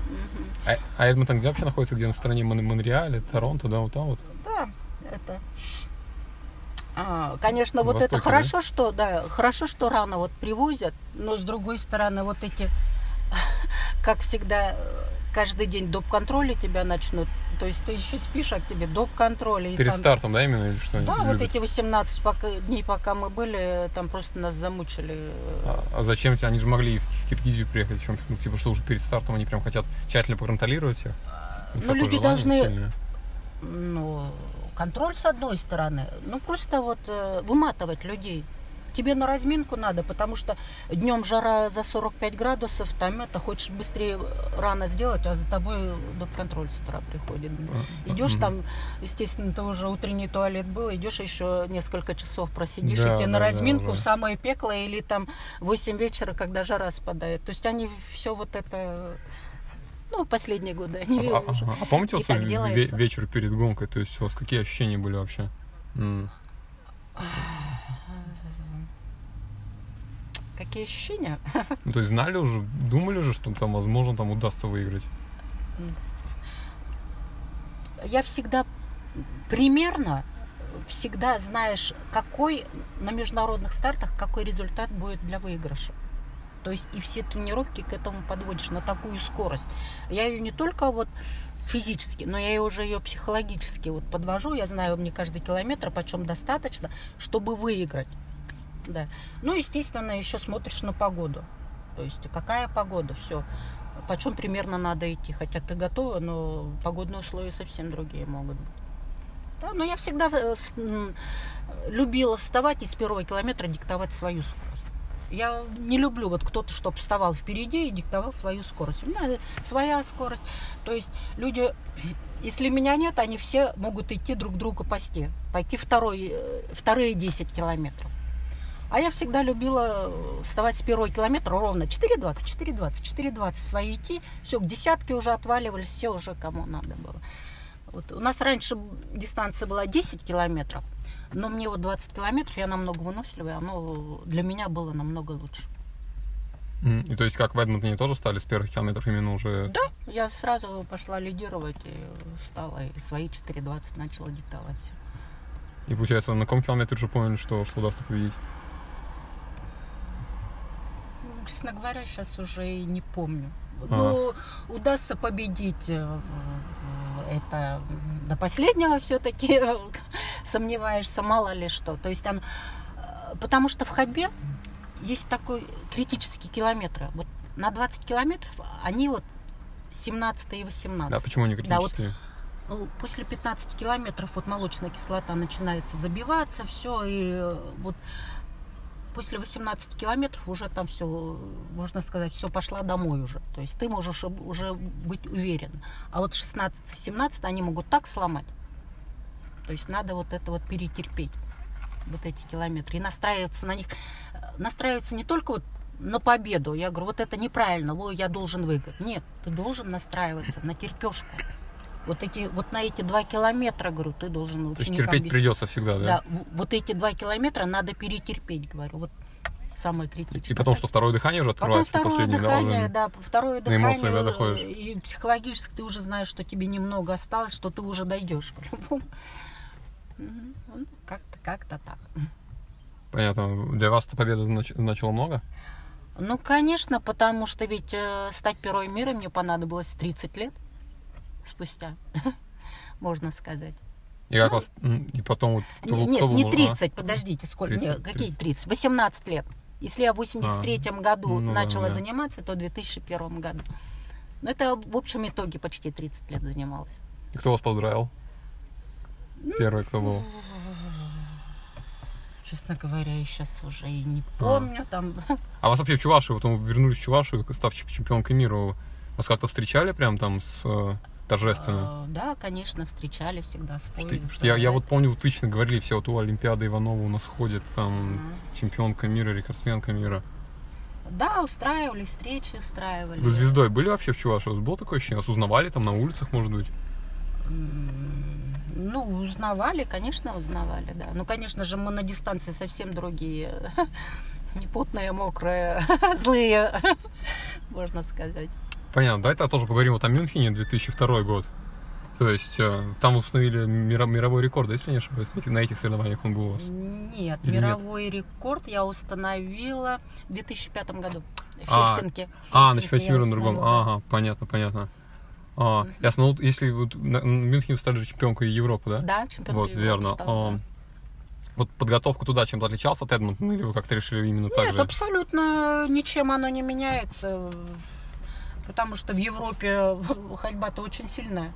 Мгм. А, а Эдмонтон где вообще находится? Где на стороне Мон- Монреаля, Торонто, да, вот там вот? Да, это... А, конечно, вот Востоке, это хорошо, что да, хорошо, что рано вот привозят, но с другой стороны вот эти, как всегда, каждый день доп. контроля тебя начнут. То есть ты еще спишь, а к тебе доп. контроля. Перед там- стартом, да, именно, или что? Да, вот любят? эти 18 пока, дней, пока мы были, там просто нас замучили. А, а зачем тебе? Они же могли в Киргизию приехать. В чем, ну, типа, что уже перед стартом они прям хотят тщательно проконтролировать всех? Них Ну, люди должны- сильное. Ну, контроль с одной стороны, ну просто вот э, выматывать людей. тебе на разминку надо, потому что днем жара за 45 градусов, там это хочешь быстрее рано сделать, а за тобой доп-контроль с утра приходит. Идешь там, естественно, ты уже утренний туалет был, идешь еще несколько часов просидишь, Да, и тебе да, на да, разминку да. в самое пекло или там 8 вечера, когда жара спадает. То есть они все вот это, ну, последние годы, они А, уже- а- а помните так ве- вечер перед гонкой? То есть у вас какие ощущения были вообще? М. Какие ощущения? Ну, то есть знали уже, думали уже, что там, возможно, там удастся выиграть? Я всегда примерно всегда знаешь, какой на международных стартах какой результат будет для выигрыша. То есть и все тренировки к этому подводишь на такую скорость. Я ее не только вот физически, но я уже ее психологически вот подвожу. Я знаю, мне каждый километр почем достаточно, чтобы выиграть. Да. Ну, естественно, еще смотришь на погоду. То есть какая погода, все. Почем примерно надо идти. Хотя ты готова, но погодные условия совсем другие могут быть. Да, но я всегда э, любила вставать и с первого километра диктовать свою скорость. Я не люблю вот кто-то, чтобы вставал впереди и диктовал свою скорость. У меня своя скорость. То есть люди, если меня нет, они все могут идти друг другу пасти. Пойти второй, э, вторые 10 километров. А я всегда любила э, вставать с первого километра ровно 4.20, 4.20, 4.20 свои идти. Все, к десятке уже отваливались, все уже кому надо было. Вот. У нас раньше дистанция была 10 километров, но мне вот 20 километров, я намного выносливая, оно для меня было намного лучше. И то есть как в Эдмонтоне тоже стали с первых километров именно уже... Да, я сразу пошла лидировать и встала, и свои 4.20 начала диктовать всё. И получается, на каком километре уже поняли, что, что удастся победить? Честно говоря, сейчас уже и не помню. А. Ну, удастся победить э, э, это до последнего все-таки сомневаешься, мало ли что. То есть он, э, потому что в ходьбе есть такой критический километр. Вот на 20 километров они вот 17 и 18. Да, почему они Да, вот критические? Ну, После 15 километров вот молочная кислота начинается забиваться, все, и вот после 18 километров уже там все, можно сказать, все пошла домой уже. То есть ты можешь уже быть уверен. А вот 16-17 они могут так сломать. То есть надо вот это вот перетерпеть, вот эти километры. И настраиваться на них. Настраиваться не только вот на победу. Я говорю, вот это неправильно, ой, я должен выиграть. Нет, ты должен настраиваться на терпешку. Вот эти, вот на эти два километра, говорю, ты должен То есть терпеть объяснить. придется всегда, да? Да, вот эти два километра надо перетерпеть, говорю. Вот самое критичное. И потом, что второе дыхание уже Потом открывается второе последний, да, дыхание, да, второе на дыхание. эмоции, да, доходишь? э, И психологически ты уже знаешь, что тебе немного осталось, что ты уже дойдешь по-любому. Ну, Как-то, как-то так. Понятно. Для вас эта победа знач- значила много? Ну, конечно, потому что ведь э, стать первой мира мне понадобилось 30 лет спустя, можно сказать. И как Ну, вас... И потом вот... кто- Не- Нет, кто был, не а? 30, подождите, сколько? 30, Нет, какие 30? 30? 18 лет. Если я в 83 году ну да, начала да. заниматься, то в 2001 году. Но это в общем итоге почти 30 лет занималась. И кто вас поздравил? Ну, Первый, кто был? Честно говоря, я сейчас уже и не А. помню. Там А вас вообще в Чувашию, вы вернулись в Чувашию, став чемп- чемпионкой мира, вас как-то встречали прям там с э, торжественно? э, да, конечно, встречали всегда с Что- что я, я вот помню, вы точно говорили все, вот у Олимпиады Иванова у нас ходит, там Мгм. чемпионка мира, рекордсменка мира. Да, устраивали встречи, устраивали. Вы звездой были вообще в Чувашии? У вас было такое ощущение? Вас узнавали там на улицах, может быть? Ну, узнавали, конечно, узнавали, да. Ну, конечно же, мы на дистанции совсем другие. Потные, мокрые, злые, можно сказать. Понятно, давай тогда тоже поговорим вот о Мюнхене 2002 год. То есть э, там установили мировой рекорд, да, если не ошибаюсь, на этих- соревнованиях он был у вас. Нет, Или нет? мировой рекорд я установила в 2005 году в А, Хельсинки. А, на чемпионате мира на другом. да. Ага, понятно, понятно. А, ясно. Ну, вот если вот на- вы стали же чемпионкой Европы, да? Да, чемпион Вот, Европы верно. стала, да. А, вот подготовка туда чем-то отличался от Эдмонтона, или вы как-то решили именно так Нет, же? абсолютно ничем оно не меняется, потому что в Европе ходьба-то очень сильная.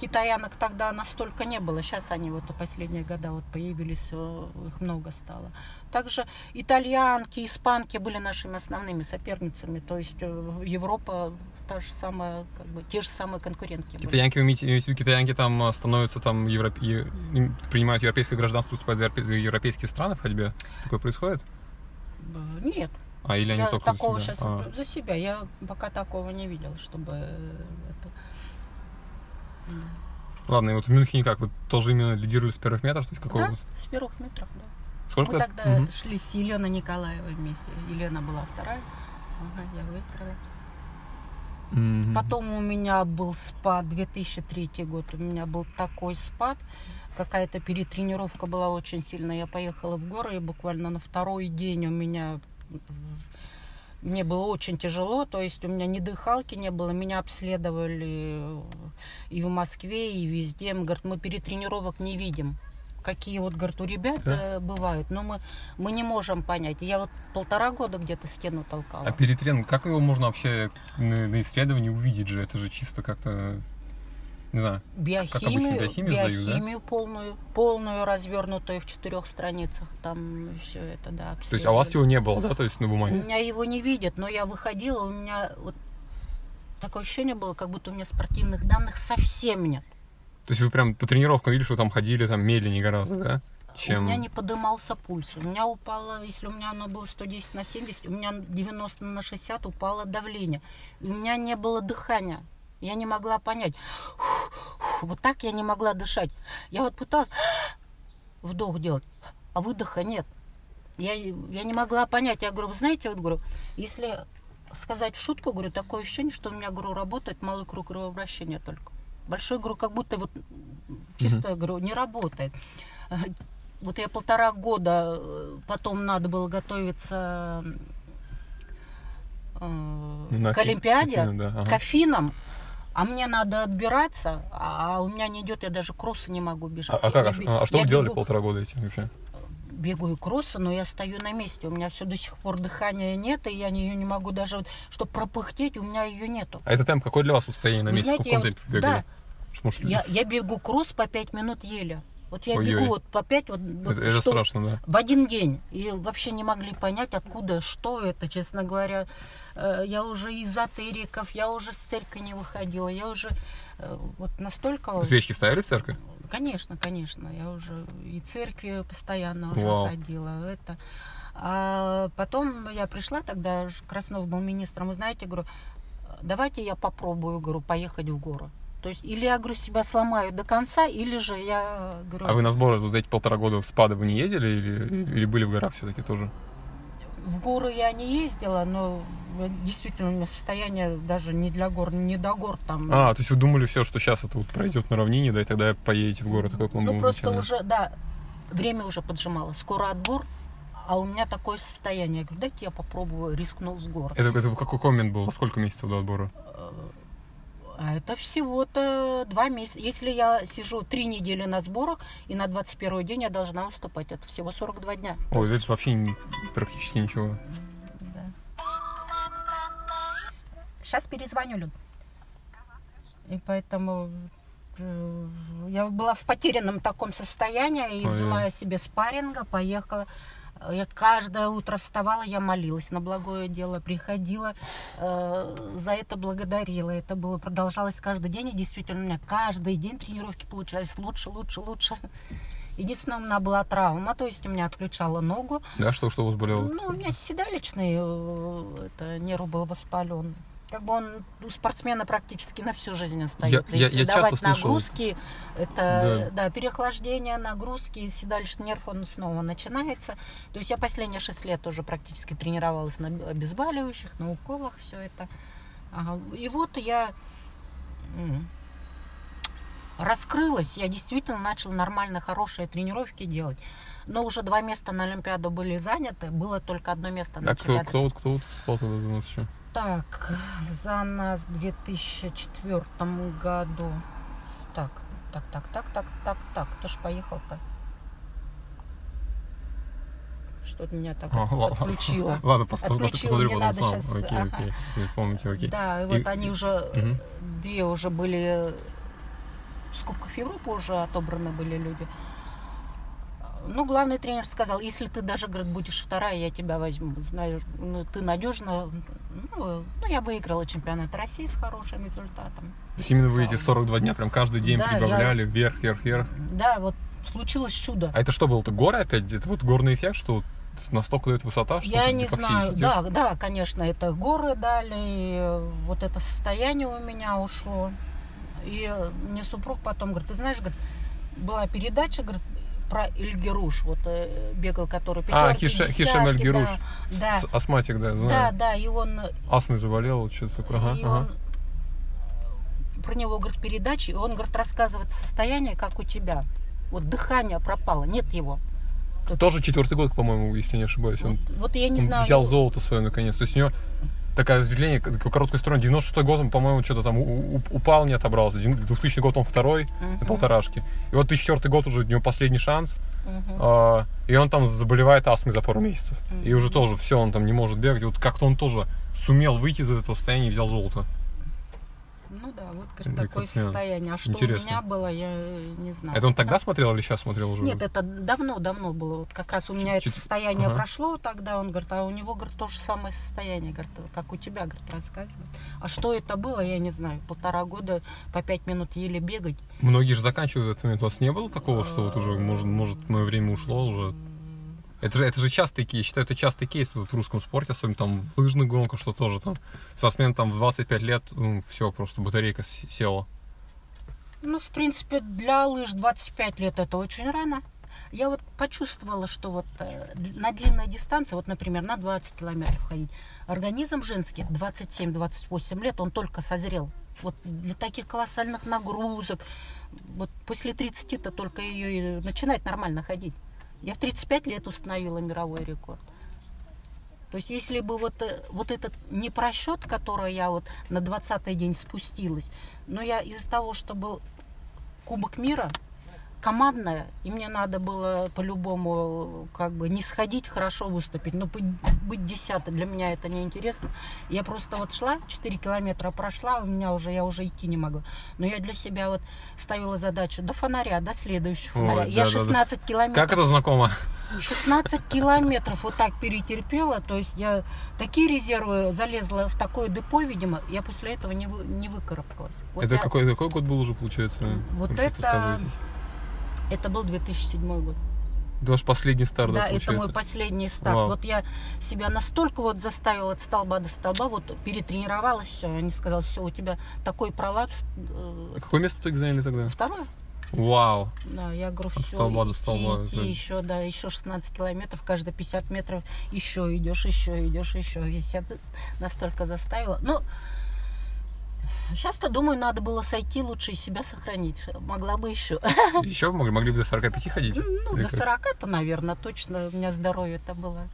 китаянок тогда настолько не было. Сейчас они вот последние года вот появились, э, их много стало. Также итальянки, испанки были нашими основными соперницами. То есть э, Европа та же самая, как бы, те же самые конкурентки. были. Китаянки, вы имеете китаянки там а, становятся, там, европ... принимают европейское гражданство, вступают в европе- в европейские страны в ходьбе? Такое происходит? Э, Нет, А, или они я только за такого себя? сейчас А. за себя. Я пока такого не видел, чтобы это... Ладно, и вот в Мюнхене как? Вы тоже именно лидировали с первых метров? То есть какого? Да, с первых метров, да. Сколько? Мы тогда Мгм. шли с Еленой Николаевой вместе. Елена была вторая, ага, я выиграла. Мгм. Потом у меня был спад, 2003 год, у меня был такой спад, какая-то перетренировка была очень сильная. Я поехала в горы, и буквально на второй день у меня мне было очень тяжело, то есть у меня ни дыхалки не было, меня обследовали и в Москве, и везде. Говорят, мы перетренировок не видим. Какие вот, говорят, у ребят Да. э, бывают, но мы, мы не можем понять. Я вот полтора года где-то стену толкала. А перетрен, как его можно вообще на, на исследовании увидеть же? Это же чисто как-то, не знаю. биохимию, биохимию сдают, да? биохимию полную, полную развернутую в четырех страницах, там все это, да. То есть, а у вас его не было, да, то есть на У бумаге? меня его не видят, но я выходила, у меня вот такое ощущение было, как будто у меня спортивных данных совсем нет. То есть вы прям по тренировкам видели, что там ходили там медленнее гораздо, да? У Чем... меня не подымался пульс. У меня упало, если у меня оно было 110 на 70, у меня 90 на 60 упало давление. И у меня не было дыхания. Я не могла понять. Вот так я не могла дышать. Я вот пыталась вдох делать, а выдоха нет. Я, я не могла понять. Я говорю, вы знаете, вот говорю, если сказать в шутку, говорю, такое ощущение, что у меня, говорю, работает малый круг кровообращения только. Большой, говорю, как будто вот чисто, говорю, не работает. Вот я полтора года, э, потом надо было готовиться э, На к Олимпиаде, Афины, да, ага. к Афинам, а мне надо отбираться, а у меня не идет, я даже кроссы не могу бежать. а как? А, ш- бе- а что я вы делали бегу- полтора года этим вообще? бегу и кроссы, но я стою на месте. У меня все до сих пор дыхания нет, и я ее не могу даже, вот, чтобы пропыхтеть, у меня ее нету. А это темп какой для вас состояние на Вы месте? знаете, в каком я темпе бегали? да. Может, Я, я бегу кросс по 5 минут еле. Вот я Ой-ой. бегу вот по 5, вот, вот это, это что- страшно, да. в один день. И вообще не могли понять, откуда, что это, честно говоря. Э, Я уже из эзотериков, я уже с церкви не выходила, я уже э, вот настолько... Свечки ставили в церковь? Конечно, конечно, я уже и церкви постоянно уже Вау. ходила. Это. А потом я пришла, тогда Краснов был министром, вы знаете, говорю, давайте я попробую, говорю, поехать в горы. То есть или я, говорю, себя сломаю до конца, или же я, говорю, А вы на сборы вот за эти полтора года в спады вы не ездили или, или были в горах все-таки тоже? В горы я не ездила, но действительно у меня состояние даже не для гор, не до гор там. А, то есть вы думали все, что сейчас это вот пройдет на равнине, да, и тогда поедете в горы, такой план ну просто изначально. уже, да, время уже поджимало. Скоро отбор, а у меня такое состояние. Я говорю, дайте я попробую, рискну в горы. Это, это в какой момент был? Сколько месяцев до отбора? А это всего-то два месяца. Если я сижу три недели на сборах, и на 21 день я должна выступать, это всего 42 дня. Это же вообще не- практически ничего. Сейчас перезвоню, Люд. И поэтому э, я была в потерянном таком состоянии и Ой. взяла себе спарринга, поехала. Я каждое утро вставала, я молилась на благое дело, приходила, э, за это благодарила. Это было продолжалось каждый день, и действительно у меня каждый день тренировки получались лучше, лучше, лучше. Единственное, у меня была травма, то есть у меня отключала ногу, Да, что, что у вас болело? ну, у меня седалищный э, это, нерв был воспален. Как бы он у спортсмена практически на всю жизнь остается. я- Если я часто давать слышал- нагрузки, это да. переохлаждение, нагрузки, седалищный нерв, он снова начинается. То есть я последние шесть лет уже практически тренировалась на обезболивающих, на уколах, все это. И вот я раскрылась, я действительно начала нормально хорошие тренировки делать. Но уже два места на Олимпиаду были заняты, было только одно место на А кто, чемпионате. кто, кто вот выступал тогда за нас еще? Так, за нас в 2004 году. Так, так, так, так, так, так, так. Кто ж поехал-то? Что-то меня так А, отключило. Ладно, пос- пос- Отключила, посмотрю мне надо сам. щас, Окей, окей. Если вспомните, окей. Да, и И- вот они уже, Мгм. две уже были с Кубков Европы уже отобраны были люди. Ну, главный тренер сказал, если ты даже, говорит, будешь вторая, я тебя возьму. Знаешь, ну, ты надежно. Ну, ну, я выиграла чемпионат России с хорошим результатом. То есть именно вы эти 42 дня прям каждый день Да, прибавляли вверх, вверх, вверх. Да, вот случилось чудо. А это что было? Это горы опять? Это вот горный эффект, что настолько дает высота, что Я не знаю, да, да, конечно, это горы дали, и э, вот это состояние у меня ушло. И мне супруг потом говорит, ты знаешь, говорит, была передача, говорит, про Эльгеруш, вот э, бегал, который А, пятерки, Хиша- десятки, Хишам Эльгеруш. Да, да, Астматик, да, да, знаю. да, и он, э, Астмой заболел, что-то такое. Ага, и ага. он про него, говорит, передачи, и он, говорит, рассказывает состояние, как у тебя. Вот дыхание пропало, нет его. Тоже четвертый год, по-моему, если не ошибаюсь. Он, Вот, вот я не он знаю. взял ну, золото свое наконец. То есть у него такое разделение, короткой стороны. 96 год он, по-моему, что-то там упал, не отобрался. 2000 год он второй на мгм, полторашке. И вот 2004 год уже у него последний шанс. мгм. а, И он там заболевает астмой за пару месяцев. И уже тоже все, он там не может бегать. И вот как-то он тоже сумел выйти из этого состояния и взял золото. Ну да, вот говорит, такое состояние. А что интересно. у меня было, я не знаю. Это он тогда смотрел или сейчас смотрел уже? Нет, это давно-давно было. Вот как раз у меня Чуть- это состояние ага. прошло тогда. Он говорит, а у него, говорит, то же самое состояние, говорит, как у тебя, говорит, рассказывает. А что это было, я не знаю. Полтора года по пять минут еле бегать. Многие же заканчивают этот момент. У вас не было такого, что вот уже, может, может мое время ушло уже? Это же, это же частый кейс. Считаю, это частый кейс вот в русском спорте, особенно там в лыжных гонках, что тоже там спортсмен там в 25 лет, ну, все, просто батарейка села. Ну, в принципе, для лыж 25 лет это очень рано. Я вот почувствовала, что вот э, на длинной дистанции, вот, например, на 20 километров ходить, организм женский 27-28 лет, он только созрел. Вот для таких колоссальных нагрузок, вот после 30-то только ее начинает нормально ходить. Я в 35 лет установила мировой рекорд. То есть если бы вот, э, вот этот не просчет, который я вот на 20-й день спустилась, но я из-за того, что был Кубок мира, командная, и мне надо было по-любому как бы не сходить, хорошо выступить, но быть, быть десятой, для меня это неинтересно. Я просто вот шла, 4 километра прошла, у меня уже, я уже идти не могла. Но я для себя вот ставила задачу до фонаря, до следующего Ой, фонаря. я да-да-да. 16 километров. Как это знакомо? 16 километров вот так перетерпела, то есть я такие резервы залезла в такое депо, видимо, я после этого не, вы, не выкарабкалась. Вот это я- какой, какой год был уже, получается? Вот это-? Это был 2007 год. Ваш последний старт, да, да, это мой получается? последний старт. Вау. Вот я себя настолько вот заставила от столба до столба, вот перетренировалась, все. Они сказали, все, у тебя такой пролапс. э, А Какое место вы заняли тогда? Второе. Вау. Да, я говорю, все, столба идти, столба, идти, еще, да, еще 16 километров, каждые 50 метров еще идешь, еще идешь, еще. Я себя настолько заставила. Ну, сейчас-то, думаю, надо было сойти лучше и себя сохранить. Могла бы еще. Еще могли, могли бы до 45 ходить? Ну, Или до как? 40-то, наверное, точно у меня здоровье-то было.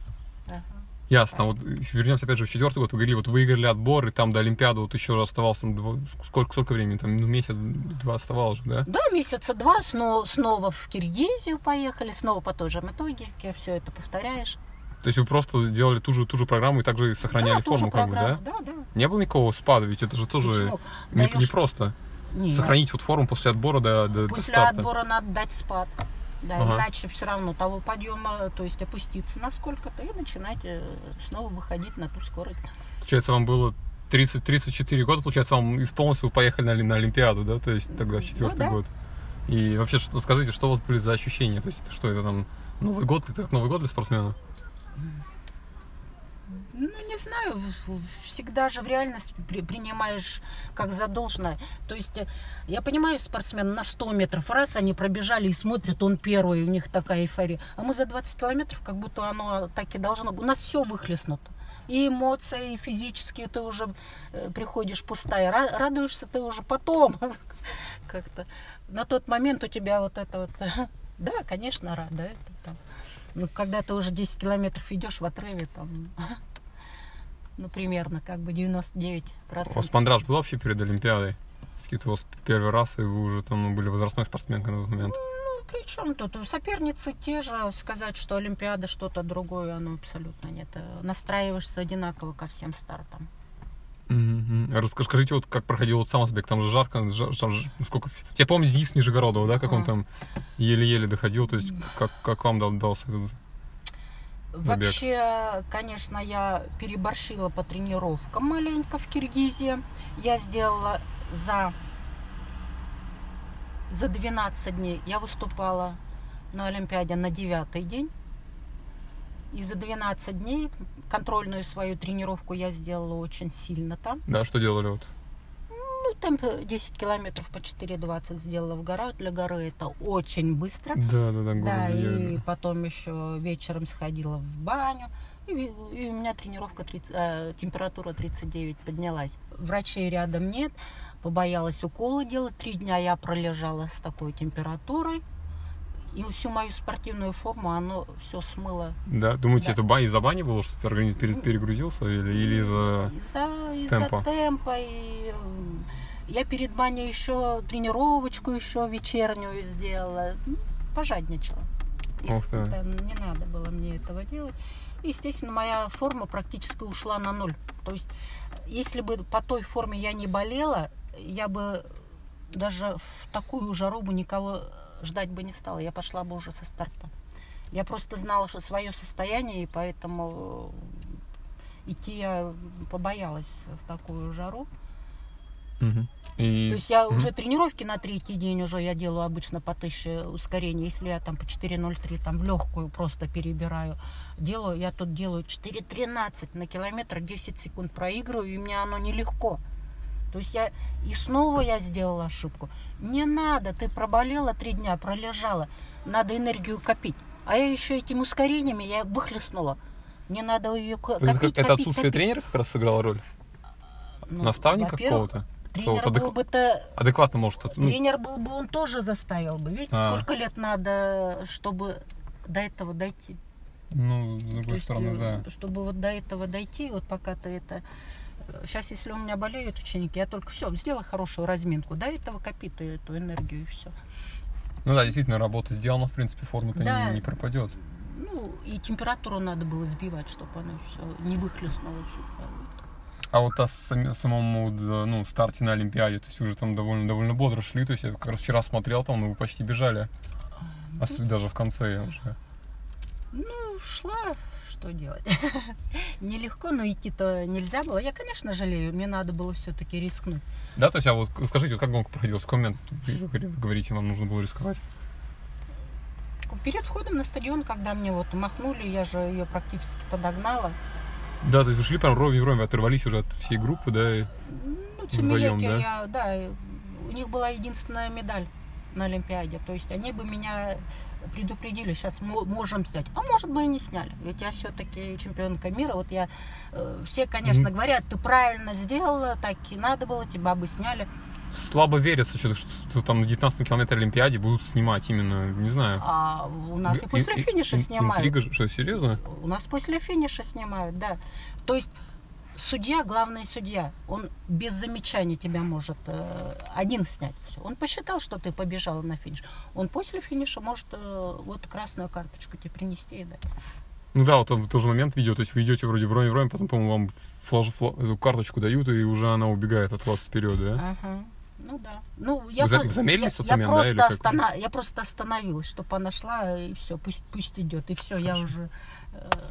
Ага. Ясно. Вот вернемся опять же в четвертый год, вы говорили, вот выиграли отбор, и там до Олимпиады вот еще оставалось там два- сколько, сколько времени? Там ну, месяц-два оставалось же, да? Да, месяца два снова, снова в Киргизию поехали, снова по той же методике, все это повторяешь. То есть вы просто делали ту же, ту же программу и также сохраняли да, форму, как бы, да? Да, да. Не было никакого спада, ведь это же тоже не, Даешь- не просто. Не, Сохранить вот форму после отбора до, до, до После старта. отбора надо дать спад. Да, Ага. иначе все равно того подъема, то есть опуститься на сколько-то и начинать э, снова выходить на ту скорость. Получается, вам было 30, 34 года, получается, вам исполнилось, вы поехали на, на Олимпиаду, да, то есть тогда в четвертый Ну да. год. И вообще, что скажите, что у вас были за ощущения? То есть, это что это там Новый год, это как Новый год для спортсмена? Ну, не знаю, всегда же в реальность при- принимаешь как за должное. То есть, э, я понимаю, спортсмен на 100 метров, раз они пробежали и смотрят, он первый, у них такая эйфория. А мы за 20 километров, как будто оно так и должно быть. У нас все выхлестнуто. И эмоции, и физические ты уже э, приходишь пустая. Ра- радуешься ты уже потом. Как-то. На тот момент у тебя вот это вот... Да, конечно, рада. Это там. Ну, когда ты уже 10 километров идешь в отрыве, там, ну, примерно, как бы 99 У вас мандраж был вообще перед Олимпиадой? Какие-то у вас первый раз, и вы уже там ну, были возрастной спортсменкой на тот момент. Ну, при чем тут? Соперницы те же, сказать, что Олимпиада что-то другое, оно абсолютно нет. Э, Настраиваешься одинаково ко всем стартам. Мгм. А Расскажи, скажите, вот как проходил вот сам забег, там же жарко, жа- там же сколько... Я помню Денис Нижегородова, да, как он А. там еле-еле доходил, то есть как, как вам дал- дался этот... Забег. Вообще, конечно, я переборщила по тренировкам маленько в Киргизии. Я сделала за, за 12 дней, я выступала на Олимпиаде на девятый день. И за 12 дней контрольную свою тренировку я сделала очень сильно там. Да, что делали вот? Ну, темп 10 километров по 4,20 сделала в горах. Для горы это очень быстро. Да, да, да, Да, и потом еще вечером сходила в баню. И, и у меня тренировка 30, э, температура 39 поднялась. Врачей рядом нет, побоялась уколы делать. Три дня я пролежала с такой температурой. И всю мою спортивную форму оно все смыло. Да, думаете, Да. это ба- из-за бани было, что организм пере- перегрузился или, или из-за... Из-за из темпа. темпа. И, я перед баней еще тренировочку еще вечернюю сделала. Ну, Пожадничала. С- ты. да, не надо было мне этого делать. И, естественно, моя форма практически ушла на ноль. То есть, если бы по той форме я не болела, я бы даже в такую жару бы никого ждать бы не стала. Я пошла бы уже со старта. Я просто знала, что свое состояние, и поэтому э, идти я побоялась в такую жару. Мгм. И... То есть я Мгм. уже тренировки на третий день уже я делаю обычно по 1000 ускорения. Если я там по 4.03 там в легкую просто перебираю, делаю, я тут делаю 4.13 на километр, 10 секунд проигрываю, и мне оно нелегко. То есть я и снова я сделала ошибку. Не надо, ты проболела три дня, пролежала. Надо энергию копить. А я еще этими ускорениями я выхлестнула. Не надо ее ко- Это, копить, это копить, отсутствие копить. тренера как раз сыграло роль? Ну, Наставника какого-то? Тренер Какого-то был адек- бы-то Адекватно может... ну, Тренер был бы, он тоже заставил бы. Видите, А. сколько лет надо, чтобы до этого дойти. Ну, с То другой есть, стороны, э, да. Чтобы вот до этого дойти, вот пока ты это... Сейчас, если у меня болеют ученики, я только все, сделай хорошую разминку. До этого копи ты эту энергию и все. Ну да, действительно, работа сделана, в принципе, форма-то Да. не, не пропадет. Ну, и температуру надо было сбивать, чтобы она все не выхлестнула всю. А вот о самому ну, старте на Олимпиаде, то есть уже там довольно, довольно бодро шли, то есть я как раз вчера смотрел, там, ну, вы почти бежали, а с- даже в конце уже. Ну, шла, что делать. Нелегко, но идти-то нельзя было. Я, конечно, жалею, мне надо было все-таки рискнуть. Да, то есть, а вот скажите, вот как гонка проходила, с какой момент вы, говорите, вам нужно было рисковать? Перед входом на стадион, когда мне вот махнули, я же ее практически-то догнала. Да, то есть вы шли прям ровень в ровень, оторвались уже от всей группы, да. Ну, Вдвоем, да? я, да, у них была единственная медаль на Олимпиаде. То есть они бы меня предупредили, сейчас можем снять. А может бы и не сняли. Ведь я все-таки чемпионка мира. Вот я, э, все, конечно, Мгм. говорят, ты правильно сделала, так и надо было, тебя бы сняли. Слабо верится, что, что там на 19 километре Олимпиаде будут снимать именно, не знаю. А у нас и после ин- финиша ин- снимают. Интрига, что, серьезно? У нас после финиша снимают, да. То есть судья, главный судья, он без замечаний тебя может э, один снять. Всё. Он посчитал, что ты побежала на финиш. Он после финиша может э, вот красную карточку тебе принести и дать. Ну да, вот в тот же момент видео, то есть вы идете вроде вровень вровень, потом, по-моему, вам флаж, фла- эту карточку дают, и уже она убегает от вас вперед, да? Ага. Ну да. Ну, я, Вы вы я, я момент, да, просто как остана- я просто остановилась, чтобы она шла, и все, пусть, пусть идет. И все, я Хорошо. уже э,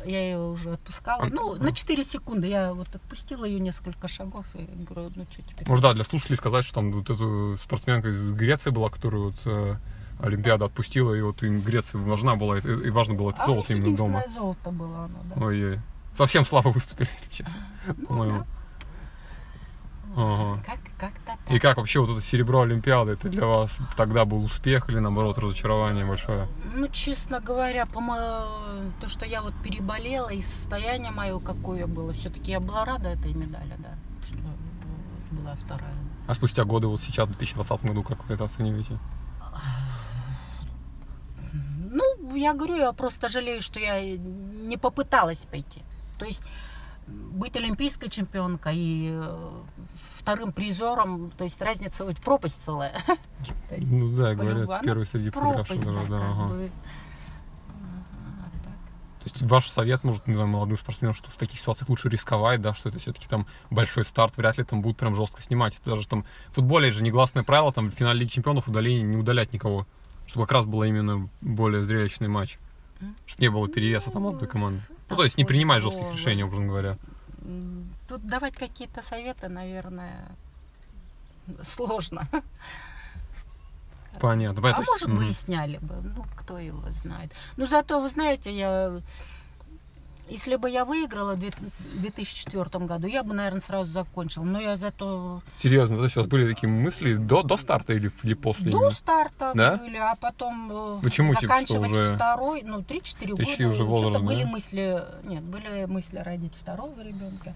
я ее уже отпускала. А- ну, а. на 4 секунды я вот отпустила ее несколько шагов и говорю, ну что теперь? Может, да, для слушателей сказать, что там вот эту спортсменка из Греции была, которую вот э, Олимпиада отпустила, и вот им Греция важна была, и, важно было это А золото именно дома. золото было оно, да. Ой-ой. Совсем слабо выступили, если честно. Ну, по-моему. да. Ага. Как, как-то так. И как вообще вот это серебро Олимпиады, это для вас тогда был успех или наоборот разочарование большое? Ну, честно говоря, по то, что я вот переболела, и состояние мое какое было, все-таки я была рада этой медали, да, что была вторая. А спустя годы, вот сейчас, в 2020 году, как вы это оцениваете? Ну, я говорю, я просто жалею, что я не попыталась пойти. То есть быть олимпийской чемпионкой и э, вторым призером, то есть разница, вот пропасть целая. Ну да, говорят, первый среди проигравших да, ага. То есть ваш совет, может, не знаю, молодым спортсменам, что в таких ситуациях лучше рисковать, да, что это все-таки там большой старт, вряд ли там будут прям жестко снимать. Это даже там в футболе же негласное правило, там в финале Лиги Чемпионов удаление не удалять никого. Чтобы как раз было именно более зрелищный матч. Чтобы не было перевеса там одной команды. Ну, то есть не принимать жестких решений, образно говоря. Тут давать какие-то советы, наверное, сложно. Понятно. А может бы и сняли бы, ну, кто его знает. Ну, зато, вы знаете, я... Если бы я выиграла в 2004 году, я бы, наверное, сразу закончила. Но я зато... Серьезно, то есть у вас были такие мысли до, до старта или, или после? До старта да? были, а потом Почему, заканчивать типа, уже... второй, ну, 3-4 года. уже возраст, да? были мысли... Нет, были мысли родить второго ребенка.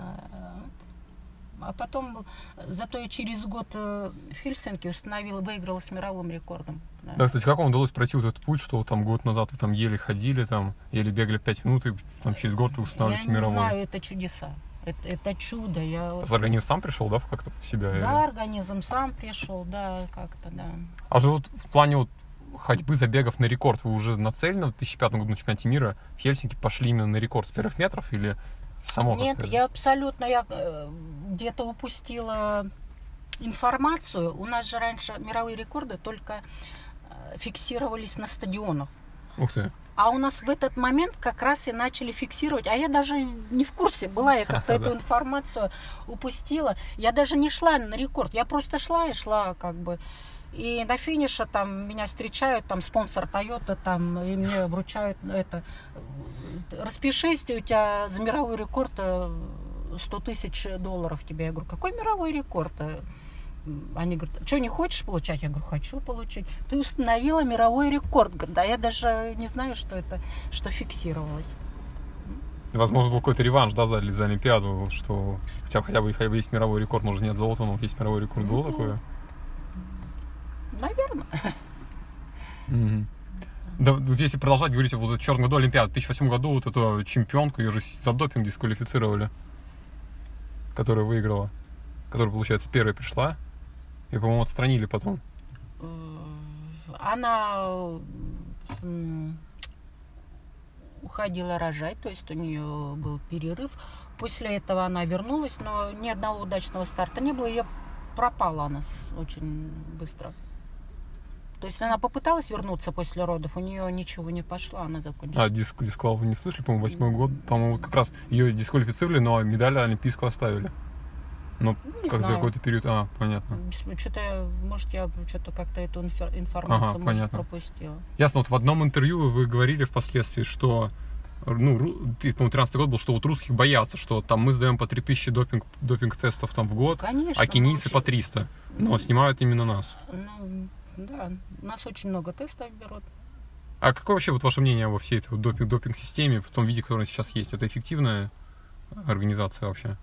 А, а потом, зато я через год э, в Хельсинки установила, выиграла с мировым рекордом. Да. да, кстати, как вам удалось пройти вот этот путь, что там год назад вы там еле ходили, там, еле бегали 5 минут, и там через год вы устанавливаете я мировой? Я не знаю, это чудеса. Это, это чудо. Я... Организм сам пришел, да, как-то в себя? Да, или... организм сам пришел, да, как-то, да. А же вот в плане вот ходьбы, забегов на рекорд, вы уже нацелены в 2005 году на чемпионате мира в Хельсинки пошли именно на рекорд с первых метров или само Нет, я абсолютно, я э, где-то упустила информацию. У нас же раньше мировые рекорды только э, фиксировались на стадионах. Ух ты. А у нас в этот момент как раз и начали фиксировать. А я даже не в курсе была, я как-то эту информацию упустила. Я даже не шла на рекорд, я просто шла и шла как бы. И на финише там меня встречают, там спонсор Toyota, там, и мне вручают это. Распишись, у тебя за мировой рекорд 100 э, тысяч долларов тебе. Я говорю, какой мировой рекорд? Они говорят, что не хочешь получать? Я говорю, хочу получить. Ты установила мировой рекорд. Говорю, да я даже не знаю, что это, что фиксировалось. Возможно, был какой-то реванш, да, за, за Олимпиаду, что хотя, хотя бы хотя бы есть мировой рекорд, может, нет золота, но есть мировой рекорд. Было ну, такое? Наверное. Mm-hmm. Да, вот если продолжать говорить, вот в черном году Олимпиада, в 2008 году вот эту чемпионку, ее же за допинг дисквалифицировали, которая выиграла, которая, получается, первая пришла, и, по-моему, отстранили потом. Она уходила рожать, то есть у нее был перерыв. После этого она вернулась, но ни одного удачного старта не было. Ее пропала она очень быстро. То есть она попыталась вернуться после родов, у нее ничего не пошло, она закончила. А диск, дисквал вы не слышали, по-моему, восьмой год, по-моему, вот как раз ее дисквалифицировали, но медаль олимпийскую оставили. Ну, не как знаю. за какой-то период, а, понятно. Что-то, может, я что-то как-то эту информацию ага, может, понятно. пропустила. Ясно, вот в одном интервью вы говорили впоследствии, что ну, по-моему, 13 год был, что вот русских боятся, что там мы сдаем по 3000 допинг, допинг-тестов там в год, Конечно, а кенийцы по 300, но ну, снимают именно нас. Ну, да, у нас очень много тестов берут. А какое вообще вот ваше мнение во всей этой допинг, допинг-системе, в том виде, который сейчас есть? Это эффективная организация вообще?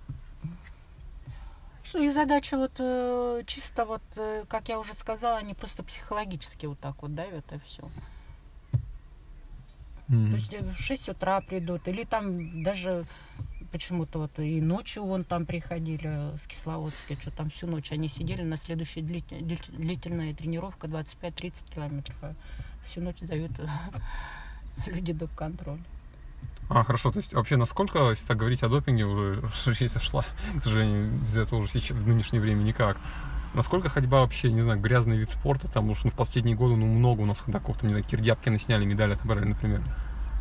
Что и задача вот э, чисто вот, э, как я уже сказала, они просто психологически вот так вот давят и все. Mm-hmm. То есть э, в 6 утра придут, или там даже почему-то вот и ночью вон там приходили в Кисловодске, что там всю ночь они сидели, на следующая длительная тренировка 25-30 километров, а всю ночь сдают люди доп-контроль. А, хорошо, то есть вообще насколько, если так говорить о допинге, уже жизнь сошла, к сожалению, из этого уже сейчас, в нынешнее время никак. Насколько ходьба вообще, не знаю, грязный вид спорта, там, уж ну, в последние годы, ну, много у нас ходаков, там, не знаю, Кирдяпкины сняли медали, отобрали, например.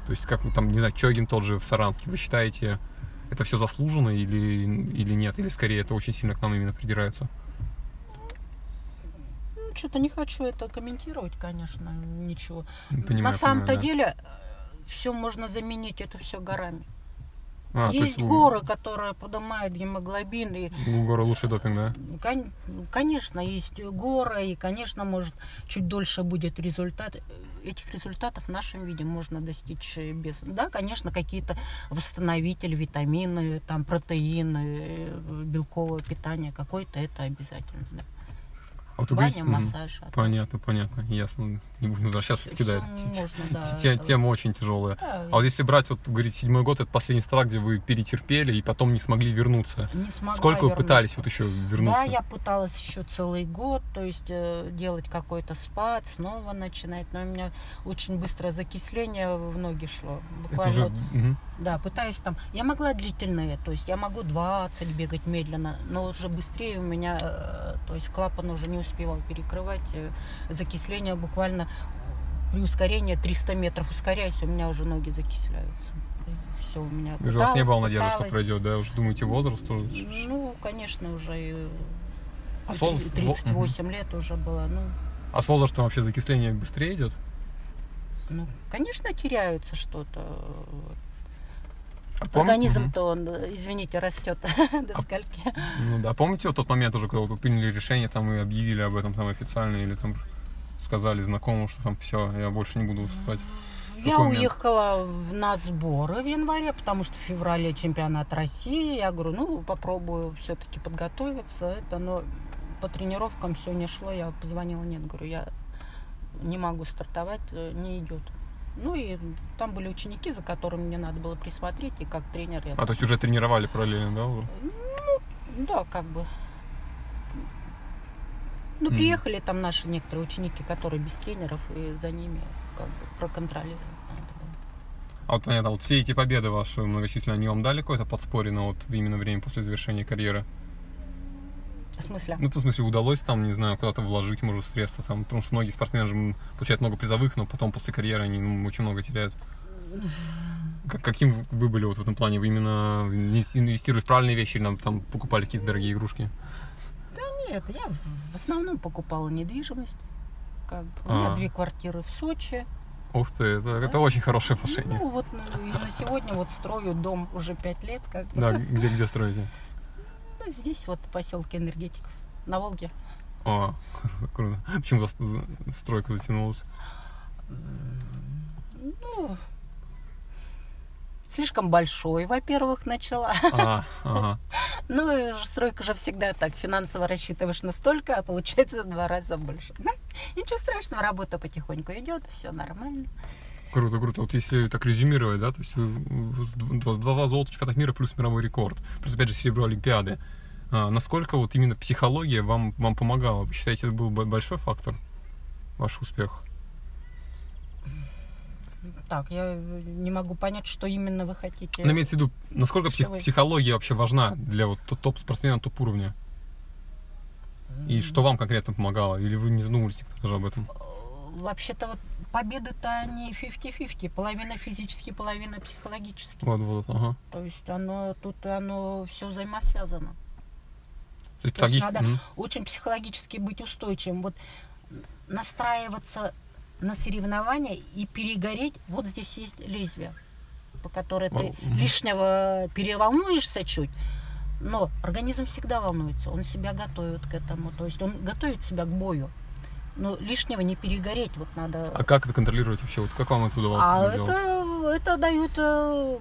То есть, как, там, не знаю, Чогин тот же в Саранске, вы считаете, это все заслуженно или, или нет? Или скорее это очень сильно к нам именно придирается? Ну, что-то не хочу это комментировать, конечно, ничего. Понимаю, На самом-то да. деле все можно заменить, это все горами. А, есть, есть горы, которые поднимают гемоглобин. И, горы лучший допинг, да? Кон, конечно, есть горы, и, конечно, может, чуть дольше будет результат. Этих результатов в нашем виде можно достичь без... Да, конечно, какие-то восстановители, витамины, там, протеины, белковое питание какое-то, это обязательно, да. А вот Баня, говорите- массаж. а Понятно, понятно, ясно. Не будем возвращаться таки, да. всё т- т- можно, да, Тема очень тяжелая. Да, А вот если брать, вот, говорит, седьмой год, это последний страх, где вы перетерпели и потом не смогли вернуться. не смогла Сколько вы пытались вот еще вернуться? Да, я пыталась еще целый год, то есть э, делать какой-то спад, снова начинать, но у меня очень быстрое закисление в ноги шло. это Буквально уже... вот, да, пытаюсь там. Я могла длительные, то есть я могу 20 бегать медленно, но уже быстрее у меня, э, то есть клапан уже не успевал перекрывать. э, Закисление буквально при ускорении 300 метров ускоряюсь, у меня уже ноги закисляются. Все, у меня Уже у вас не пыталась, было надежды, что пыталась. пройдет, да? Уже думаете, возраст тоже? Ну, конечно, уже А с три- возраст- 38 лет уже было. Ну, А с возрастом вообще закисление быстрее идет? ну, конечно, теряются что-то. А пом- мгм. Организм-то он, извините, растет до А- скольки. Ну да, помните вот тот момент уже, когда вы приняли решение, там и объявили об этом там официально, или там сказали знакомым, что там все, я больше не буду выступать? Я момент? уехала на сборы в январе, потому что в феврале чемпионат России. Я говорю, ну, попробую все-таки подготовиться. Это, но по тренировкам все не шло. Я позвонила, нет, говорю, я не могу стартовать, э, не идет. Ну и там были ученики, за которыми мне надо было присмотреть, и как тренер я А, то есть уже тренировали параллельно, да? уже? Да, как бы. Ну, приехали там наши некоторые ученики, которые без тренеров, и за ними как бы проконтролировать надо было. А вот понятно, вот все эти победы ваши многочисленные, они вам дали какое-то подспорье на вот именно время после завершения карьеры? В смысле? Ну, в смысле, удалось там, не знаю, куда-то вложить, может, средства там, потому что многие спортсмены же получают много призовых, но потом после карьеры они ну, очень много теряют. Как- каким вы были вот в этом плане? Вы именно инвес- инвестировали в правильные вещи или нам там покупали какие-то дорогие игрушки? Нет, я в- основном покупала недвижимость. Как бы. У меня А. две квартиры в Сочи. Ух ты, это, это очень хорошее отношение. Ну, вот ну, и на сегодня вот строю дом уже пять лет. Как бы. Да, где, где строите? Ну, здесь вот в поселке энергетиков. На Волге. О, круто. Почему за, за- стройка затянулась? Ну, слишком большой, во-первых, начала. А, ага. Ну, стройка же всегда так, финансово рассчитываешь настолько, а получается в два раза больше. Ну, ничего страшного, работа потихоньку идет, все нормально. Круто, круто. Вот если так резюмировать, да, то есть с два золота чемпионата мира плюс мировой рекорд. Плюс, опять же, серебро Олимпиады. А, насколько вот именно психология вам, вам помогала? Вы считаете, это был большой фактор ваш успех? Так, я не могу понять, что именно вы хотите. Ну, имеется в виду, насколько псих- вы- психология вообще важна для вот топ- топ-спортсмена топ-уровня? И что вам конкретно помогало? Или вы не задумывались даже об этом? Вообще-то вот победы-то они 50-50, половина физически, половина психологически. Вот, вот, ага. То есть оно тут оно все взаимосвязано. То есть То есть психологически- надо Мгм. очень психологически быть устойчивым. Вот настраиваться на соревнования и перегореть. Вот здесь есть лезвие, по которой ты лишнего переволнуешься чуть. Но организм всегда волнуется, он себя готовит к этому, то есть он готовит себя к бою. Но лишнего не перегореть, вот надо. А как это контролировать вообще? Вот как вам это удавалось А это, это дают, э,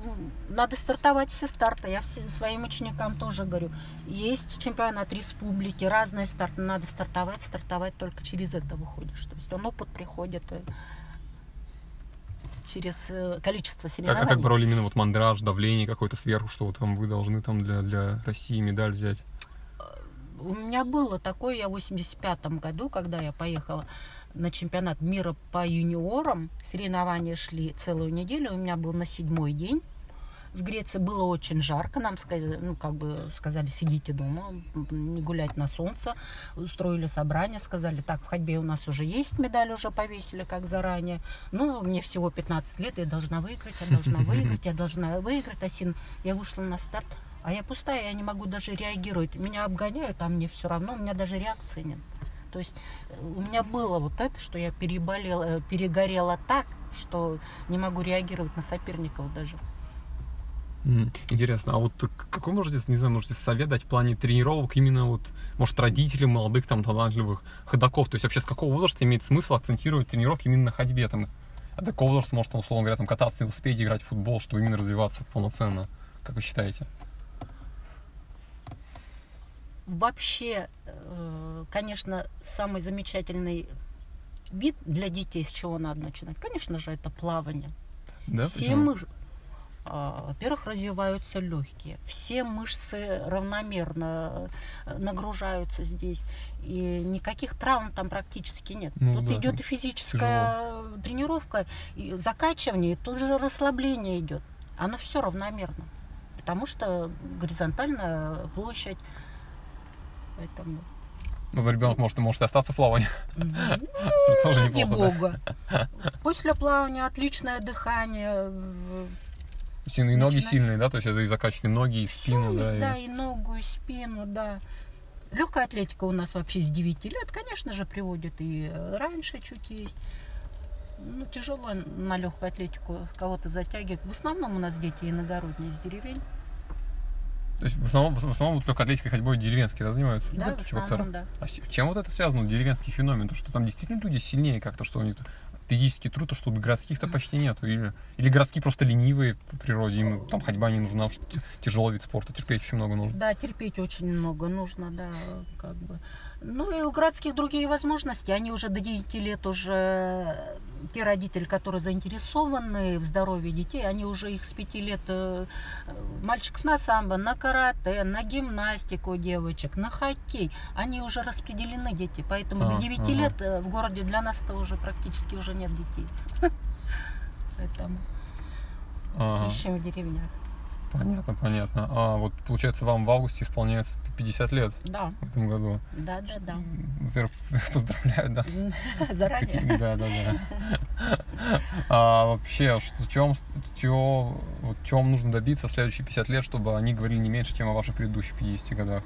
надо стартовать все старты. Я всем своим ученикам тоже говорю, есть чемпионат республики, разные старты, надо стартовать, стартовать только через это выходишь. То есть он опыт приходит э, через э, количество соревнований. а как брали именно вот мандраж, давление какое-то сверху, что вот там вы должны там для, для России медаль взять? У меня было такое, я в 85 году, когда я поехала на чемпионат мира по юниорам, соревнования шли целую неделю, у меня был на седьмой день. В Греции было очень жарко, нам сказали, ну, как бы сказали, сидите дома, не гулять на солнце. Устроили собрание, сказали, так, в ходьбе у нас уже есть медаль, уже повесили, как заранее. Ну, мне всего 15 лет, я должна выиграть, я должна выиграть, я должна выиграть. Асин, я вышла на старт, а я пустая, я не могу даже реагировать. Меня обгоняют, а мне все равно, у меня даже реакции нет. То есть э, у меня было вот это, что я переболела, э, перегорела так, что не могу реагировать на соперников даже. Интересно, а вот какой можете, не знаю, можете совет дать в плане тренировок именно вот, может, родителям молодых там талантливых ходаков? То есть вообще с какого возраста имеет смысл акцентировать тренировки именно на ходьбе? Там, а до какого возраста может, условно говоря, там, кататься на велосипеде, играть в футбол, чтобы именно развиваться полноценно? Как вы считаете? Вообще, э, конечно, самый замечательный вид для детей, с чего надо начинать, конечно же, это плавание. Да? Все Почему? мышцы, во-первых, развиваются легкие, все мышцы равномерно э, нагружаются здесь, и никаких травм там практически нет. Ну тут да, идет и физическая тренировка, и закачивание, и тут же расслабление идет. Оно все равномерно, потому что горизонтальная площадь. Поэтому Ну, ребенок может, может и остаться в плавании. ну, Тоже ради бога. После плавания отличное дыхание. э, и ноги Начинать. сильные, да? То есть это и закачанные ноги, и спину, есть, да? да, и- и ногу, и спину, да. Легкая атлетика у нас вообще с 9 лет, конечно же, приводит и раньше чуть есть. Ну, тяжело на легкую атлетику кого-то затягивать. В основном у нас дети иногородние из деревень. То есть в основном, в основном вот легкой атлетикой ходьбой деревенские да, занимаются? Да, ребята, в основном, да. А чем вот это связано, деревенский феномен? То, что там действительно люди сильнее как-то, что у них физический труд, то что городских-то почти нету. Или, или городские просто ленивые по природе, им там ходьба не нужна, что тяжелый вид спорта, терпеть очень много нужно. Да, терпеть очень много нужно, да, как бы. Ну и у городских другие возможности. Они уже до 9 лет уже те родители, которые заинтересованы в здоровье детей, они уже их с 5 лет э, мальчиков на самбо, на карате, на гимнастику девочек, на хоккей. Они уже распределены дети. Поэтому А, до 9 ага. лет э, в городе для нас-то уже практически уже нет детей. Поэтому ищем в деревнях. понятно, понятно. А вот получается вам в августе исполняется 50 лет Да, в этом году. да, да, да. Во-первых, поздравляю, да. Заранее. Да, да, да. А вообще, что, чем, чего, вот, вам нужно добиться в следующие 50 лет, чтобы они говорили не меньше, чем о ваших предыдущих 50 годах?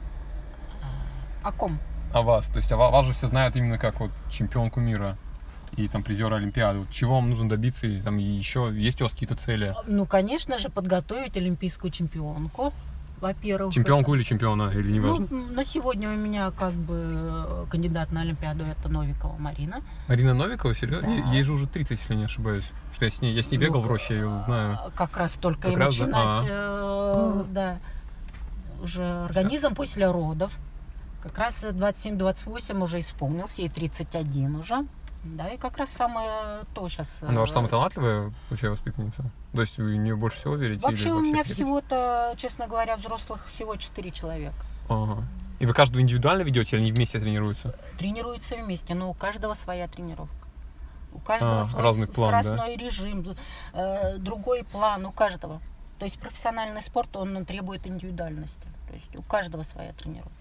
О ком? О вас. То есть о ва- вас же все знают именно как вот чемпионку мира и там призера Олимпиады. Вот чего вам нужно добиться? И, там еще есть у вас какие-то цели? Ну, конечно же, подготовить олимпийскую чемпионку. Во-первых. Чемпионку или чемпиона, или не важно? Ну, на сегодня у меня как бы э, кандидат на Олимпиаду это Новикова Марина. Марина Новикова, серьезно? Да. Ей же уже 30, если не ошибаюсь. Что я с ней, я с ней бегал Ну, в роще, я ее знаю. А, Как раз только Как и раз, начинать, А. э, да, уже организм после родов. Как раз 27-28 уже исполнился, и 31 уже. Да, и как раз самое то сейчас. Она ваша самая талантливая, получая воспитанница? То есть вы в нее больше всего верите? Вообще у меня всего-то, честно говоря, взрослых всего 4 человека. Ага. И вы каждого индивидуально ведете или они вместе тренируются? Тренируются вместе, но у каждого своя тренировка. У каждого А, свой разный план, да? скоростной режим, э, другой план у каждого. То есть профессиональный спорт, он требует индивидуальности. То есть у каждого своя тренировка.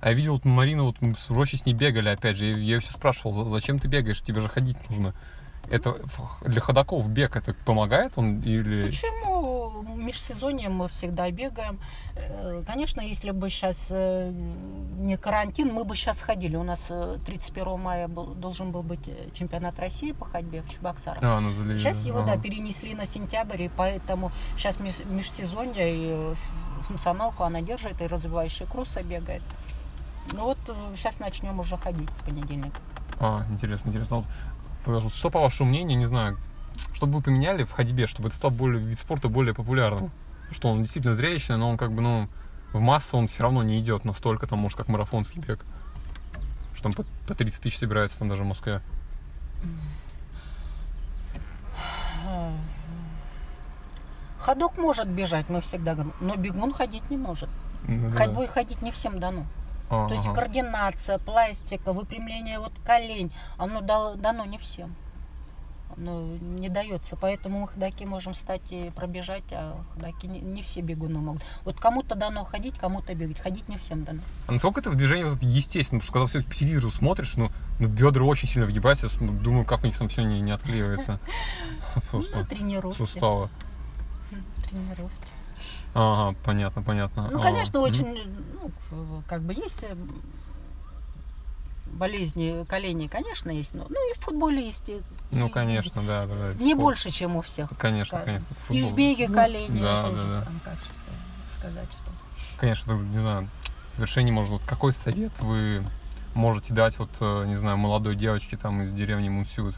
А я видел вот Марину, вот мы в роще с ней бегали, опять же, я ее все спрашивал, «За- зачем ты бегаешь, тебе же ходить нужно. Это для ходаков бег это помогает он или... Почему? Межсезонье мы всегда бегаем. Э, Конечно, если бы сейчас не карантин, мы бы сейчас ходили. У нас э, 31 мая был- должен был быть э, чемпионат России по ходьбе в Чебоксарах. А. Сейчас его, да, Ага. перенесли на сентябрь, и поэтому сейчас межсезонье, и э, функционалку она держит, и развивающий крусы бегает. Ну вот сейчас начнем уже ходить с понедельника. А, интересно, интересно. Что, по вашему мнению, не знаю, что бы вы поменяли в ходьбе, чтобы это стал более, вид спорта более популярным? Что он действительно зрелищный, но он как бы, ну, в массу он все равно не идет настолько, там, может, как марафонский бег. Что там по, по 30 тысяч собирается там даже в Москве. Ходок может бежать, мы всегда говорим, но бегун ходить не может. Ну, да. Ходьбой ходить не всем дано. А, То есть ага. координация, пластика, выпрямление вот колень, оно дало- дано не всем. Оно не дается. Поэтому мы ходаки можем встать и пробежать, а ходаки не, не все бегуны могут. Вот кому-то дано ходить, кому-то бегать. Ходить не всем дано. А насколько это в движении вот естественно? Потому что когда все-таки по телевизору смотришь, ну, ну бедра очень сильно выгибаются, думаю, как у них там все не, не отклеивается. Ну, Просто тренировки. суставы. Тренировки. Ага, понятно, понятно. Ну, А, конечно, мгм. очень, ну, как бы есть э, болезни коленей, конечно, есть. Но, ну и в футболе есть. и- Ну, и конечно, да, да, да. это Не спорт. больше, чем у всех. Конечно, скажем. конечно. это И в футбол. беге колени Да, тоже да, да. сам, как что сказать, что. Конечно, не знаю, в завершении, может, вот какой совет вы можете дать вот, э, не знаю, молодой девочке там из деревни Мунсют,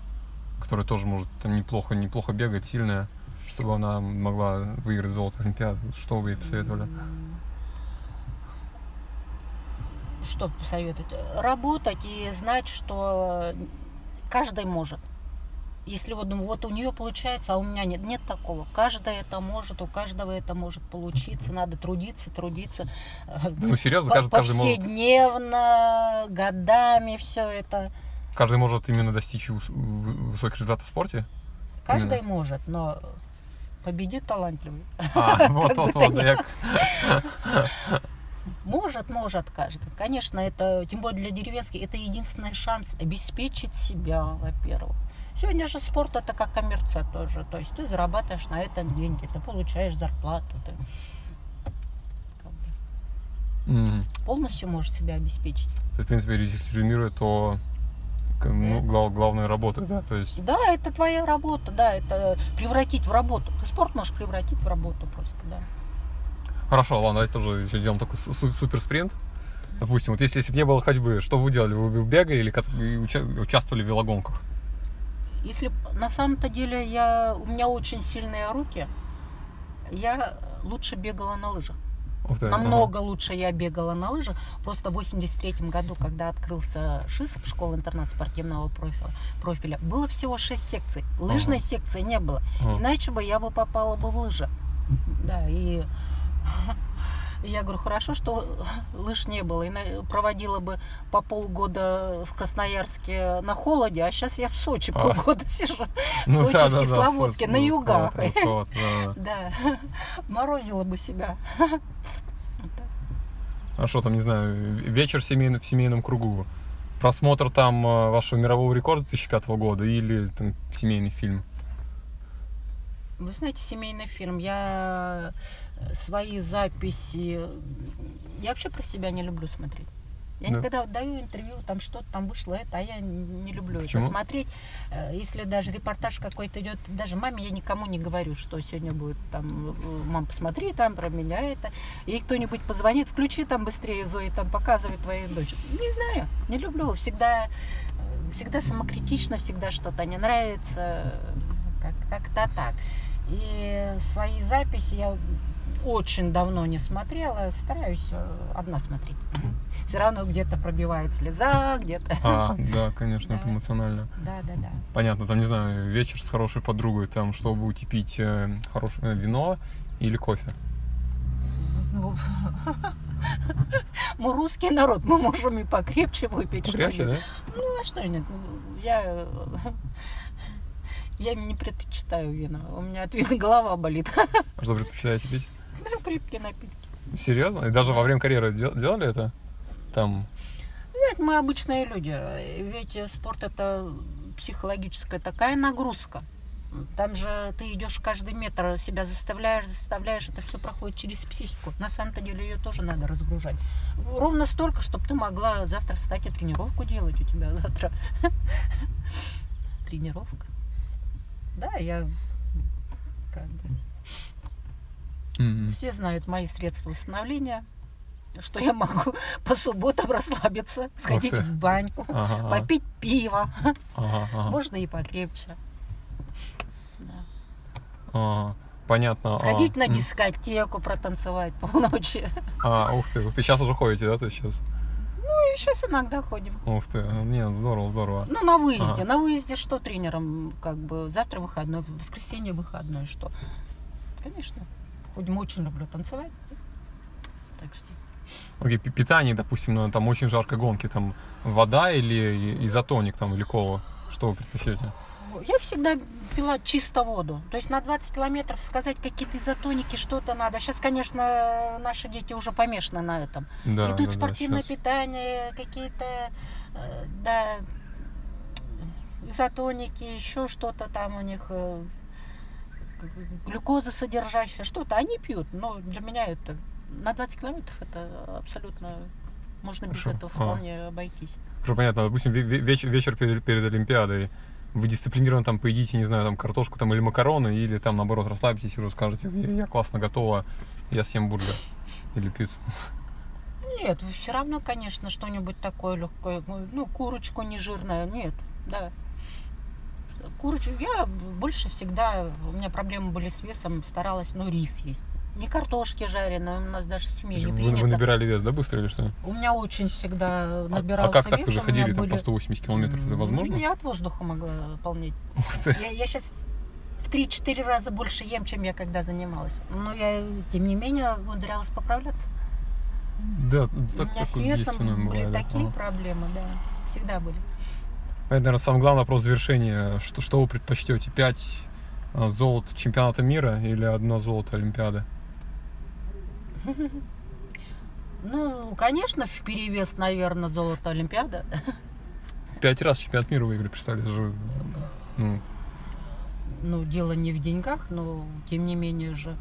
которая тоже, может, там неплохо, неплохо бегает, сильная, чтобы она могла выиграть золото Олимпиады. Что вы ей посоветовали? Что посоветовать? Работать и знать, что каждый может. Если вот, ну, вот у нее получается, а у меня нет, нет такого. Каждый это может, у каждого это может получиться. Надо трудиться, трудиться. Ну, серьезно, каждый, каждый может... Повседневно, годами все это. Каждый может именно достичь высоких результатов в спорте? Каждый Именно. может, но победит талантливый. А, вот, вот, вот. я- Может, может каждый. Конечно, это, тем более для деревенских, это единственный шанс обеспечить себя, во-первых. Сегодня же спорт это как коммерция тоже. То есть ты зарабатываешь на этом деньги, ты получаешь зарплату, ты М. полностью можешь себя обеспечить. То в принципе, резюмируя, то ну, глав- главная работа, да, то есть... Да, это твоя работа, да, это превратить в работу. Ты спорт можешь превратить в работу просто, да. Хорошо, ладно, давайте тоже еще сделаем такой су- су- супер спринт. Допустим, вот если, если бы не было ходьбы, что бы вы делали? Вы бы бегали или уча- участвовали в велогонках? Если на самом-то деле я, у меня очень сильные руки, я лучше бегала на лыжах. Ты, ага. Намного лучше я бегала на лыжах. Просто в 83 году, когда открылся ШИСП, школа-интернат спортивного профиля, профиля, было всего 6 секций. Лыжной Ага. секции не было. Ага. Иначе бы я бы попала бы в лыжи. Да, и и я говорю, хорошо, что лыж не было. И на- проводила бы по полгода в Красноярске на холоде, а сейчас я в Сочи А. полгода сижу. В Ну Сочи, да, в да, да, Кисловодске, Сочи, на ну, югах. русковато, да, да. Да, морозила бы себя. А что там, не знаю, в- вечер в семейном, в семейном кругу? Просмотр там э, вашего мирового рекорда 2005 года или там семейный фильм? Вы знаете, семейный фильм. Я свои записи... Я вообще про себя не люблю смотреть. Я Да. никогда вот даю интервью, там что-то там вышло это, а я не люблю Почему? это смотреть. Э, Если даже репортаж какой-то идет, даже маме я никому не говорю, что сегодня будет там, э, мам, посмотри там про меня это. И кто-нибудь позвонит, включи там быстрее Зои, там показывай твою дочь. Не знаю, не люблю. Всегда, э, всегда самокритично, всегда что-то не нравится. Как, как-то так. И свои записи я очень давно не смотрела, стараюсь э, одна смотреть. Все равно где-то пробивает слеза, где-то. А, да, конечно, это Да. эмоционально. Да, да, да. Понятно, там, не знаю, вечер с хорошей подругой, там, что вы будете пить, э, хорошее э, вино или кофе? Ну, Мы русский народ, мы можем и покрепче выпить. Покрепче, да? Ну, а что нет? Ну, Я, я не предпочитаю вина. У меня от вина голова болит. А Что предпочитаете пить? Крепкие напитки. Серьезно? И даже во время карьеры дел- делали это? Там, Знаете, мы обычные люди. Ведь спорт это психологическая такая нагрузка. Там же ты идешь каждый метр, себя заставляешь, заставляешь, это все проходит через психику. На самом-то деле ее тоже надо разгружать. Ровно столько, чтобы ты могла завтра встать и тренировку делать у тебя завтра. Тренировка. Да, я как бы м, все знают мои средства восстановления, что я могу по субботам расслабиться, сходить ты. в баньку, ага, попить пиво, ага, ага, можно и покрепче. Да. ага. Понятно. а, Сходить на м. дискотеку, протанцевать полночи. А, ух ты, ух ты, сейчас уже ходите, да, есть сейчас? Ну и сейчас иногда ходим. Ух ты, нет, здорово, здорово. Ну, на выезде. Ага. На выезде что тренером? Как бы завтра выходной, в воскресенье выходной, что? Конечно. Ходим, очень люблю танцевать. Так что. Окей, пи- питание, допустим, на там очень жаркой гонке, там вода или изотоник там или кола? Что вы предпочтете? Я всегда пила чисто воду. То есть на 20 километров сказать какие-то изотоники, что-то надо. Сейчас, конечно, наши дети уже помешаны на этом. Да, Идут да, да, спортивное щас. питание, какие-то, э, да, изотоники, еще что-то там у них, глюкоза содержащая, что-то они пьют. Но для меня это на 20 километров это абсолютно можно без Хорошо. этого А. вполне обойтись. Хорошо, понятно. Допустим, ве- ве- вечер, вечер перед, перед Олимпиадой. Вы дисциплинированно там поедите, не знаю, там картошку там или макароны, или там наоборот расслабитесь и расскажете, я, я классно готова, я съем бургер или пиццу. Нет, все равно, конечно, что-нибудь такое легкое. Ну, курочку нежирную. Нет, да. Курочку. Я больше всегда, у меня проблемы были с весом, старалась, ну, рис есть. не картошки жареной, у нас даже в семье не Вы, принято. вы набирали вес, да, быстро или что? У меня очень всегда А- набирался а, как так вес, вы же у меня ходили там были- по 180 километров? Это возможно? Ну, Я от воздуха могла полнеть. Я, я сейчас в 3-4 раза больше ем, чем я когда занималась. Но я, тем не менее, умудрялась поправляться. Да, У так, меня с такое есть весом были бывает, такие Ага. проблемы, да. Всегда были. Это, наверное, самый главный вопрос завершения. Что, что вы предпочтете? Пять а, золот чемпионата мира или одно золото Олимпиады? Ну, конечно, в перевес, наверное, золото Олимпиада. Пять раз чемпионат мира выиграли, представляете, же... Ну, Ну, дело не в деньгах, но тем не менее же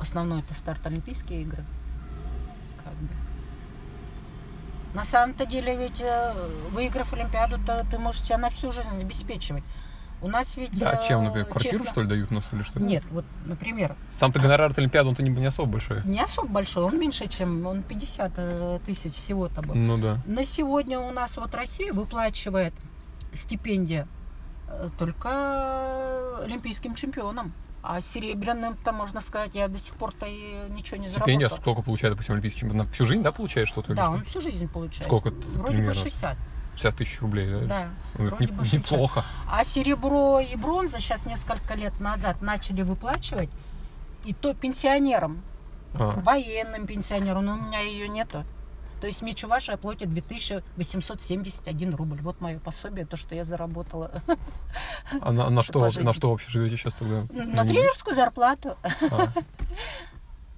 основной это старт Олимпийские игры. Как бы. На самом-то деле ведь э, выиграв Олимпиаду, то ты можешь себя на всю жизнь обеспечивать. У нас ведь... да, э, чем, например, квартиру, честно- что ли, дают у нас или что? Нет, вот, например, Сам-то гонорар от Олимпиады, он-то не, не особо большой. не особо большой, он меньше, чем он 50 э, тысяч всего-то был. Ну да. На сегодня у нас вот Россия выплачивает стипендия э, только олимпийским чемпионам. А серебряным-то, можно сказать, я до сих пор-то и ничего не Стипендия заработала. сколько получает, допустим, олимпийский чемпион? Всю жизнь, да, получает что-то? Да, он всю жизнь получает. Сколько это Вроде примерно? бы 60. 60 тысяч рублей, да? Да. Ну, вроде не- бы 60. неплохо. А серебро и бронза сейчас несколько лет назад начали выплачивать. И то пенсионерам, А, военным пенсионерам, но у меня ее нету. То есть мне Чувашия платит 2871 рубль. Вот мое пособие, то, что я заработала. а на, на что, на что вообще живете сейчас тогда? На не- тренерскую зарплату. А.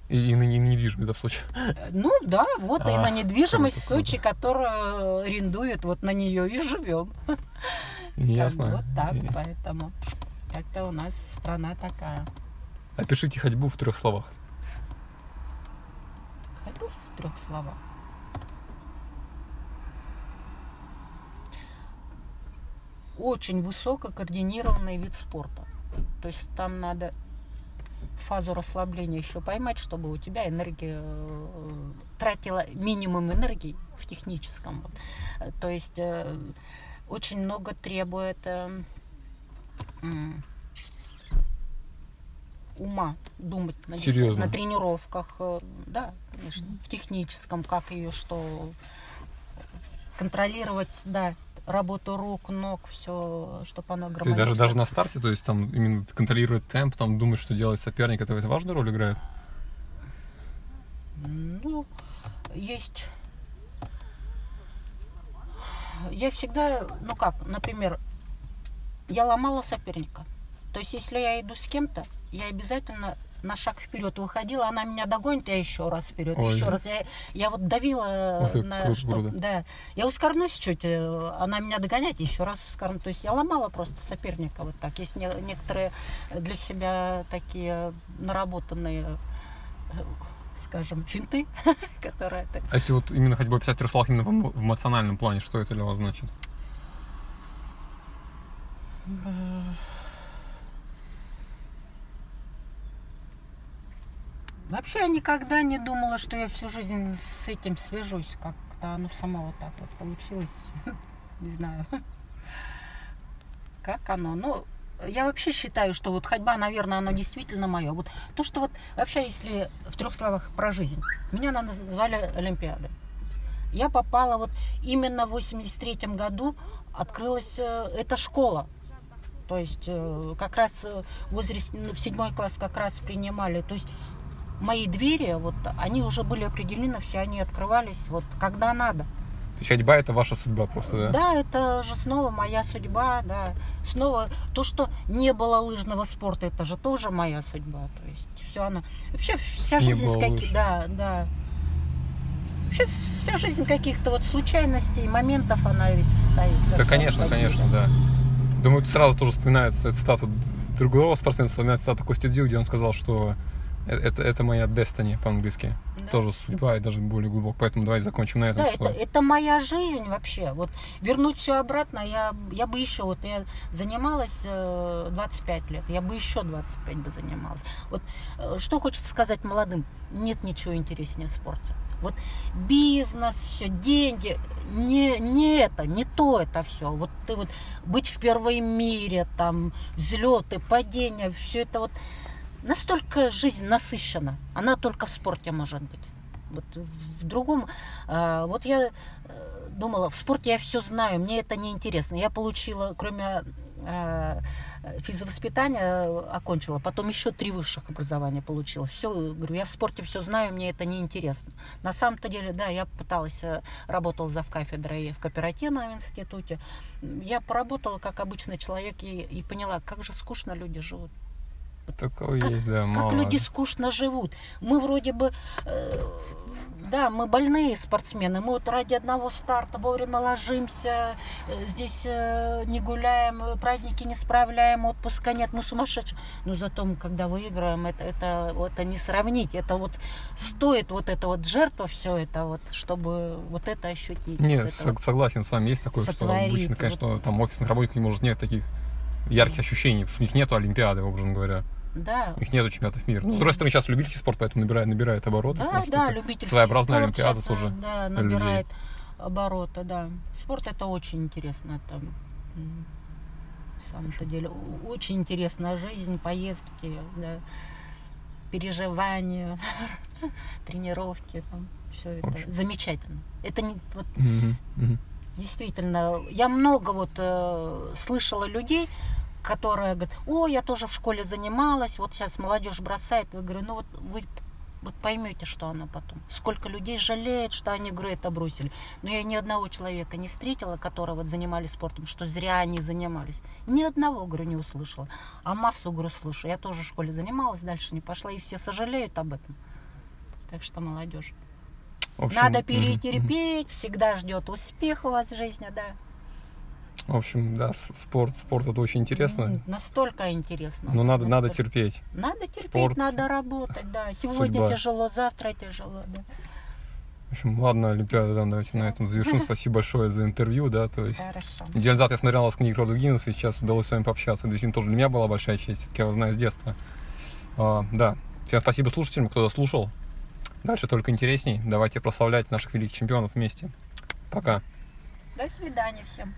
И, и на не- недвижимость, да, в Сочи? Ну да, вот и А, на недвижимость в Сочи, которую арендуют, вот на нее и живем. Ясно. Вот так, И- поэтому как-то у нас страна такая. Опишите ходьбу в трех словах. Ходьбу в трех словах. Очень высоко координированный вид спорта. То есть там надо фазу расслабления еще поймать, чтобы у тебя энергия э, тратила минимум энергии в техническом. вот. То есть э, очень много требует э, ума думать на, Серьезно? на тренировках. Да, конечно, в техническом, как ее что контролировать, да, работу рук, ног, все, чтобы оно гармонично. даже, даже на старте, то есть там именно контролировать темп, там думать, что делает соперник, это важную роль играет? Ну, есть... Я всегда, ну как, например, я ломала соперника. То есть, если я иду с кем-то, я обязательно на шаг вперед выходила, она меня догонит, я еще раз вперед, Ой. еще раз. Я, я вот давила ты, на круто. да. Я ускорнусь чуть, э, она меня догоняет, еще раз ускорну. То есть я ломала просто соперника вот так. Есть не- некоторые для себя такие наработанные, э, скажем, финты, которые так А если вот именно ходьбу описать в трех словах именно в эмоциональном плане, что это для вас значит? Вообще я никогда не думала, что я всю жизнь с этим свяжусь. Как-то оно само вот так вот получилось. Не знаю. Как оно? Ну, я вообще считаю, что вот ходьба, наверное, оно действительно мое. Вот то, что вот вообще, если в трех словах про жизнь. Меня назвали Олимпиадой. Я попала вот именно в 83 году открылась э, эта школа. То есть э, как раз э, в возрасте, ну, в седьмой класс как раз принимали. То есть мои двери, вот, они уже были определены, все они открывались, вот, когда надо. То есть ходьба это ваша судьба просто, да? Да, это же снова моя судьба, да. Снова то, что не было лыжного спорта, это же тоже моя судьба. То есть все оно... Вообще вся Не жизнь... было с каки- лыж. Да, да. Вообще вся жизнь каких-то вот случайностей, моментов, она ведь стоит. Да, конечно, деле. конечно, да. Думаю, сразу тоже вспоминается цитата другого спортсмена, вспоминается цитата Кости Дью, где он сказал, что это, это моя destiny по-английски. Да. Тоже судьба и даже более глубоко. Поэтому давайте закончим на этом. Да, это, это моя жизнь вообще. Вот вернуть все обратно, я, я бы еще, вот я занималась э, 25 лет, я бы еще 25 бы занималась. Вот э, что хочется сказать молодым, нет ничего интереснее спорта. Вот бизнес, все, деньги, не, не это, не то это все. Вот ты вот быть в первом мире, там, взлеты, падения, все это вот Настолько жизнь насыщена. Она только в спорте может быть. Вот в другом... а, Вот я э, думала, в спорте я все знаю, мне это не интересно. Я получила, кроме физвоспитания, э, окончила, потом еще три высших образования получила. Все, говорю, я в спорте все знаю, мне это не интересно. На самом-то деле, да, я пыталась, э, работала за кафедрой в кооперативном институте. Я поработала как обычный человек и, и поняла, как же скучно люди живут. Такое Как- есть, да, Как мало. люди скучно живут. Мы вроде бы, э, да, мы больные спортсмены. Мы вот ради одного старта вовремя ложимся, э, здесь э, не гуляем, э, праздники не справляем, отпуска нет, мы сумасшедшие. Но зато мы, когда выиграем, это, это, вот, это не сравнить. Это вот стоит вот эта вот жертва, все это вот, чтобы вот это ощутить. Нет, вот это вот. согласен с вами. Есть такое, что сотворит, обычно, вот. конечно, там офисных работников может нет таких ярких ощущений, потому что у них нету Олимпиады, образно говоря. Да, У них нету чемпионатов мира. Ну, с другой стороны, сейчас любительский спорт, поэтому набирает, набирает обороты. Да, да, любительский своеобразная спорт Олимпиада щас, тоже. Да, для людей. набирает обороты, да. Спорт это очень интересно. Это, на самом-то деле, очень интересная жизнь, поездки, да, переживания, тренировки, все это замечательно. Это не, вот, Мгм, мгм. Действительно, я много вот э, слышала людей, которые говорят, о, я тоже в школе занималась, вот сейчас молодежь бросает. Я говорю, ну вот вы вот поймете, что она потом. Сколько людей жалеет, что они, говорю, это бросили. Но я ни одного человека не встретила, которые вот занимались спортом, что зря они занимались. Ни одного, говорю, не услышала. А массу, говорю, слышу. Я тоже в школе занималась, дальше не пошла, и все сожалеют об этом. Так что молодежь. В общем, Надо перетерпеть, всегда ждет успех у вас в жизни, да. В общем, да, спорт, спорт это очень интересно. М, Настолько интересно. Но надо, надо Настолько. терпеть. Надо терпеть, Спорт, надо работать, да. Сегодня судьба. тяжело, завтра тяжело, да. В общем, ладно, Олимпиада, да, давайте на этом завершим. Спасибо большое за интервью, да, то есть... Хорошо. Неделю назад я смотрел вас книги Рода Гиннесса, и сейчас удалось с вами пообщаться. Действительно, тоже для меня была большая честь, все-таки я вас знаю с детства. А, да, всем спасибо слушателям, кто дослушал. Дальше только интересней. Давайте прославлять наших великих чемпионов вместе. Пока. До свидания всем.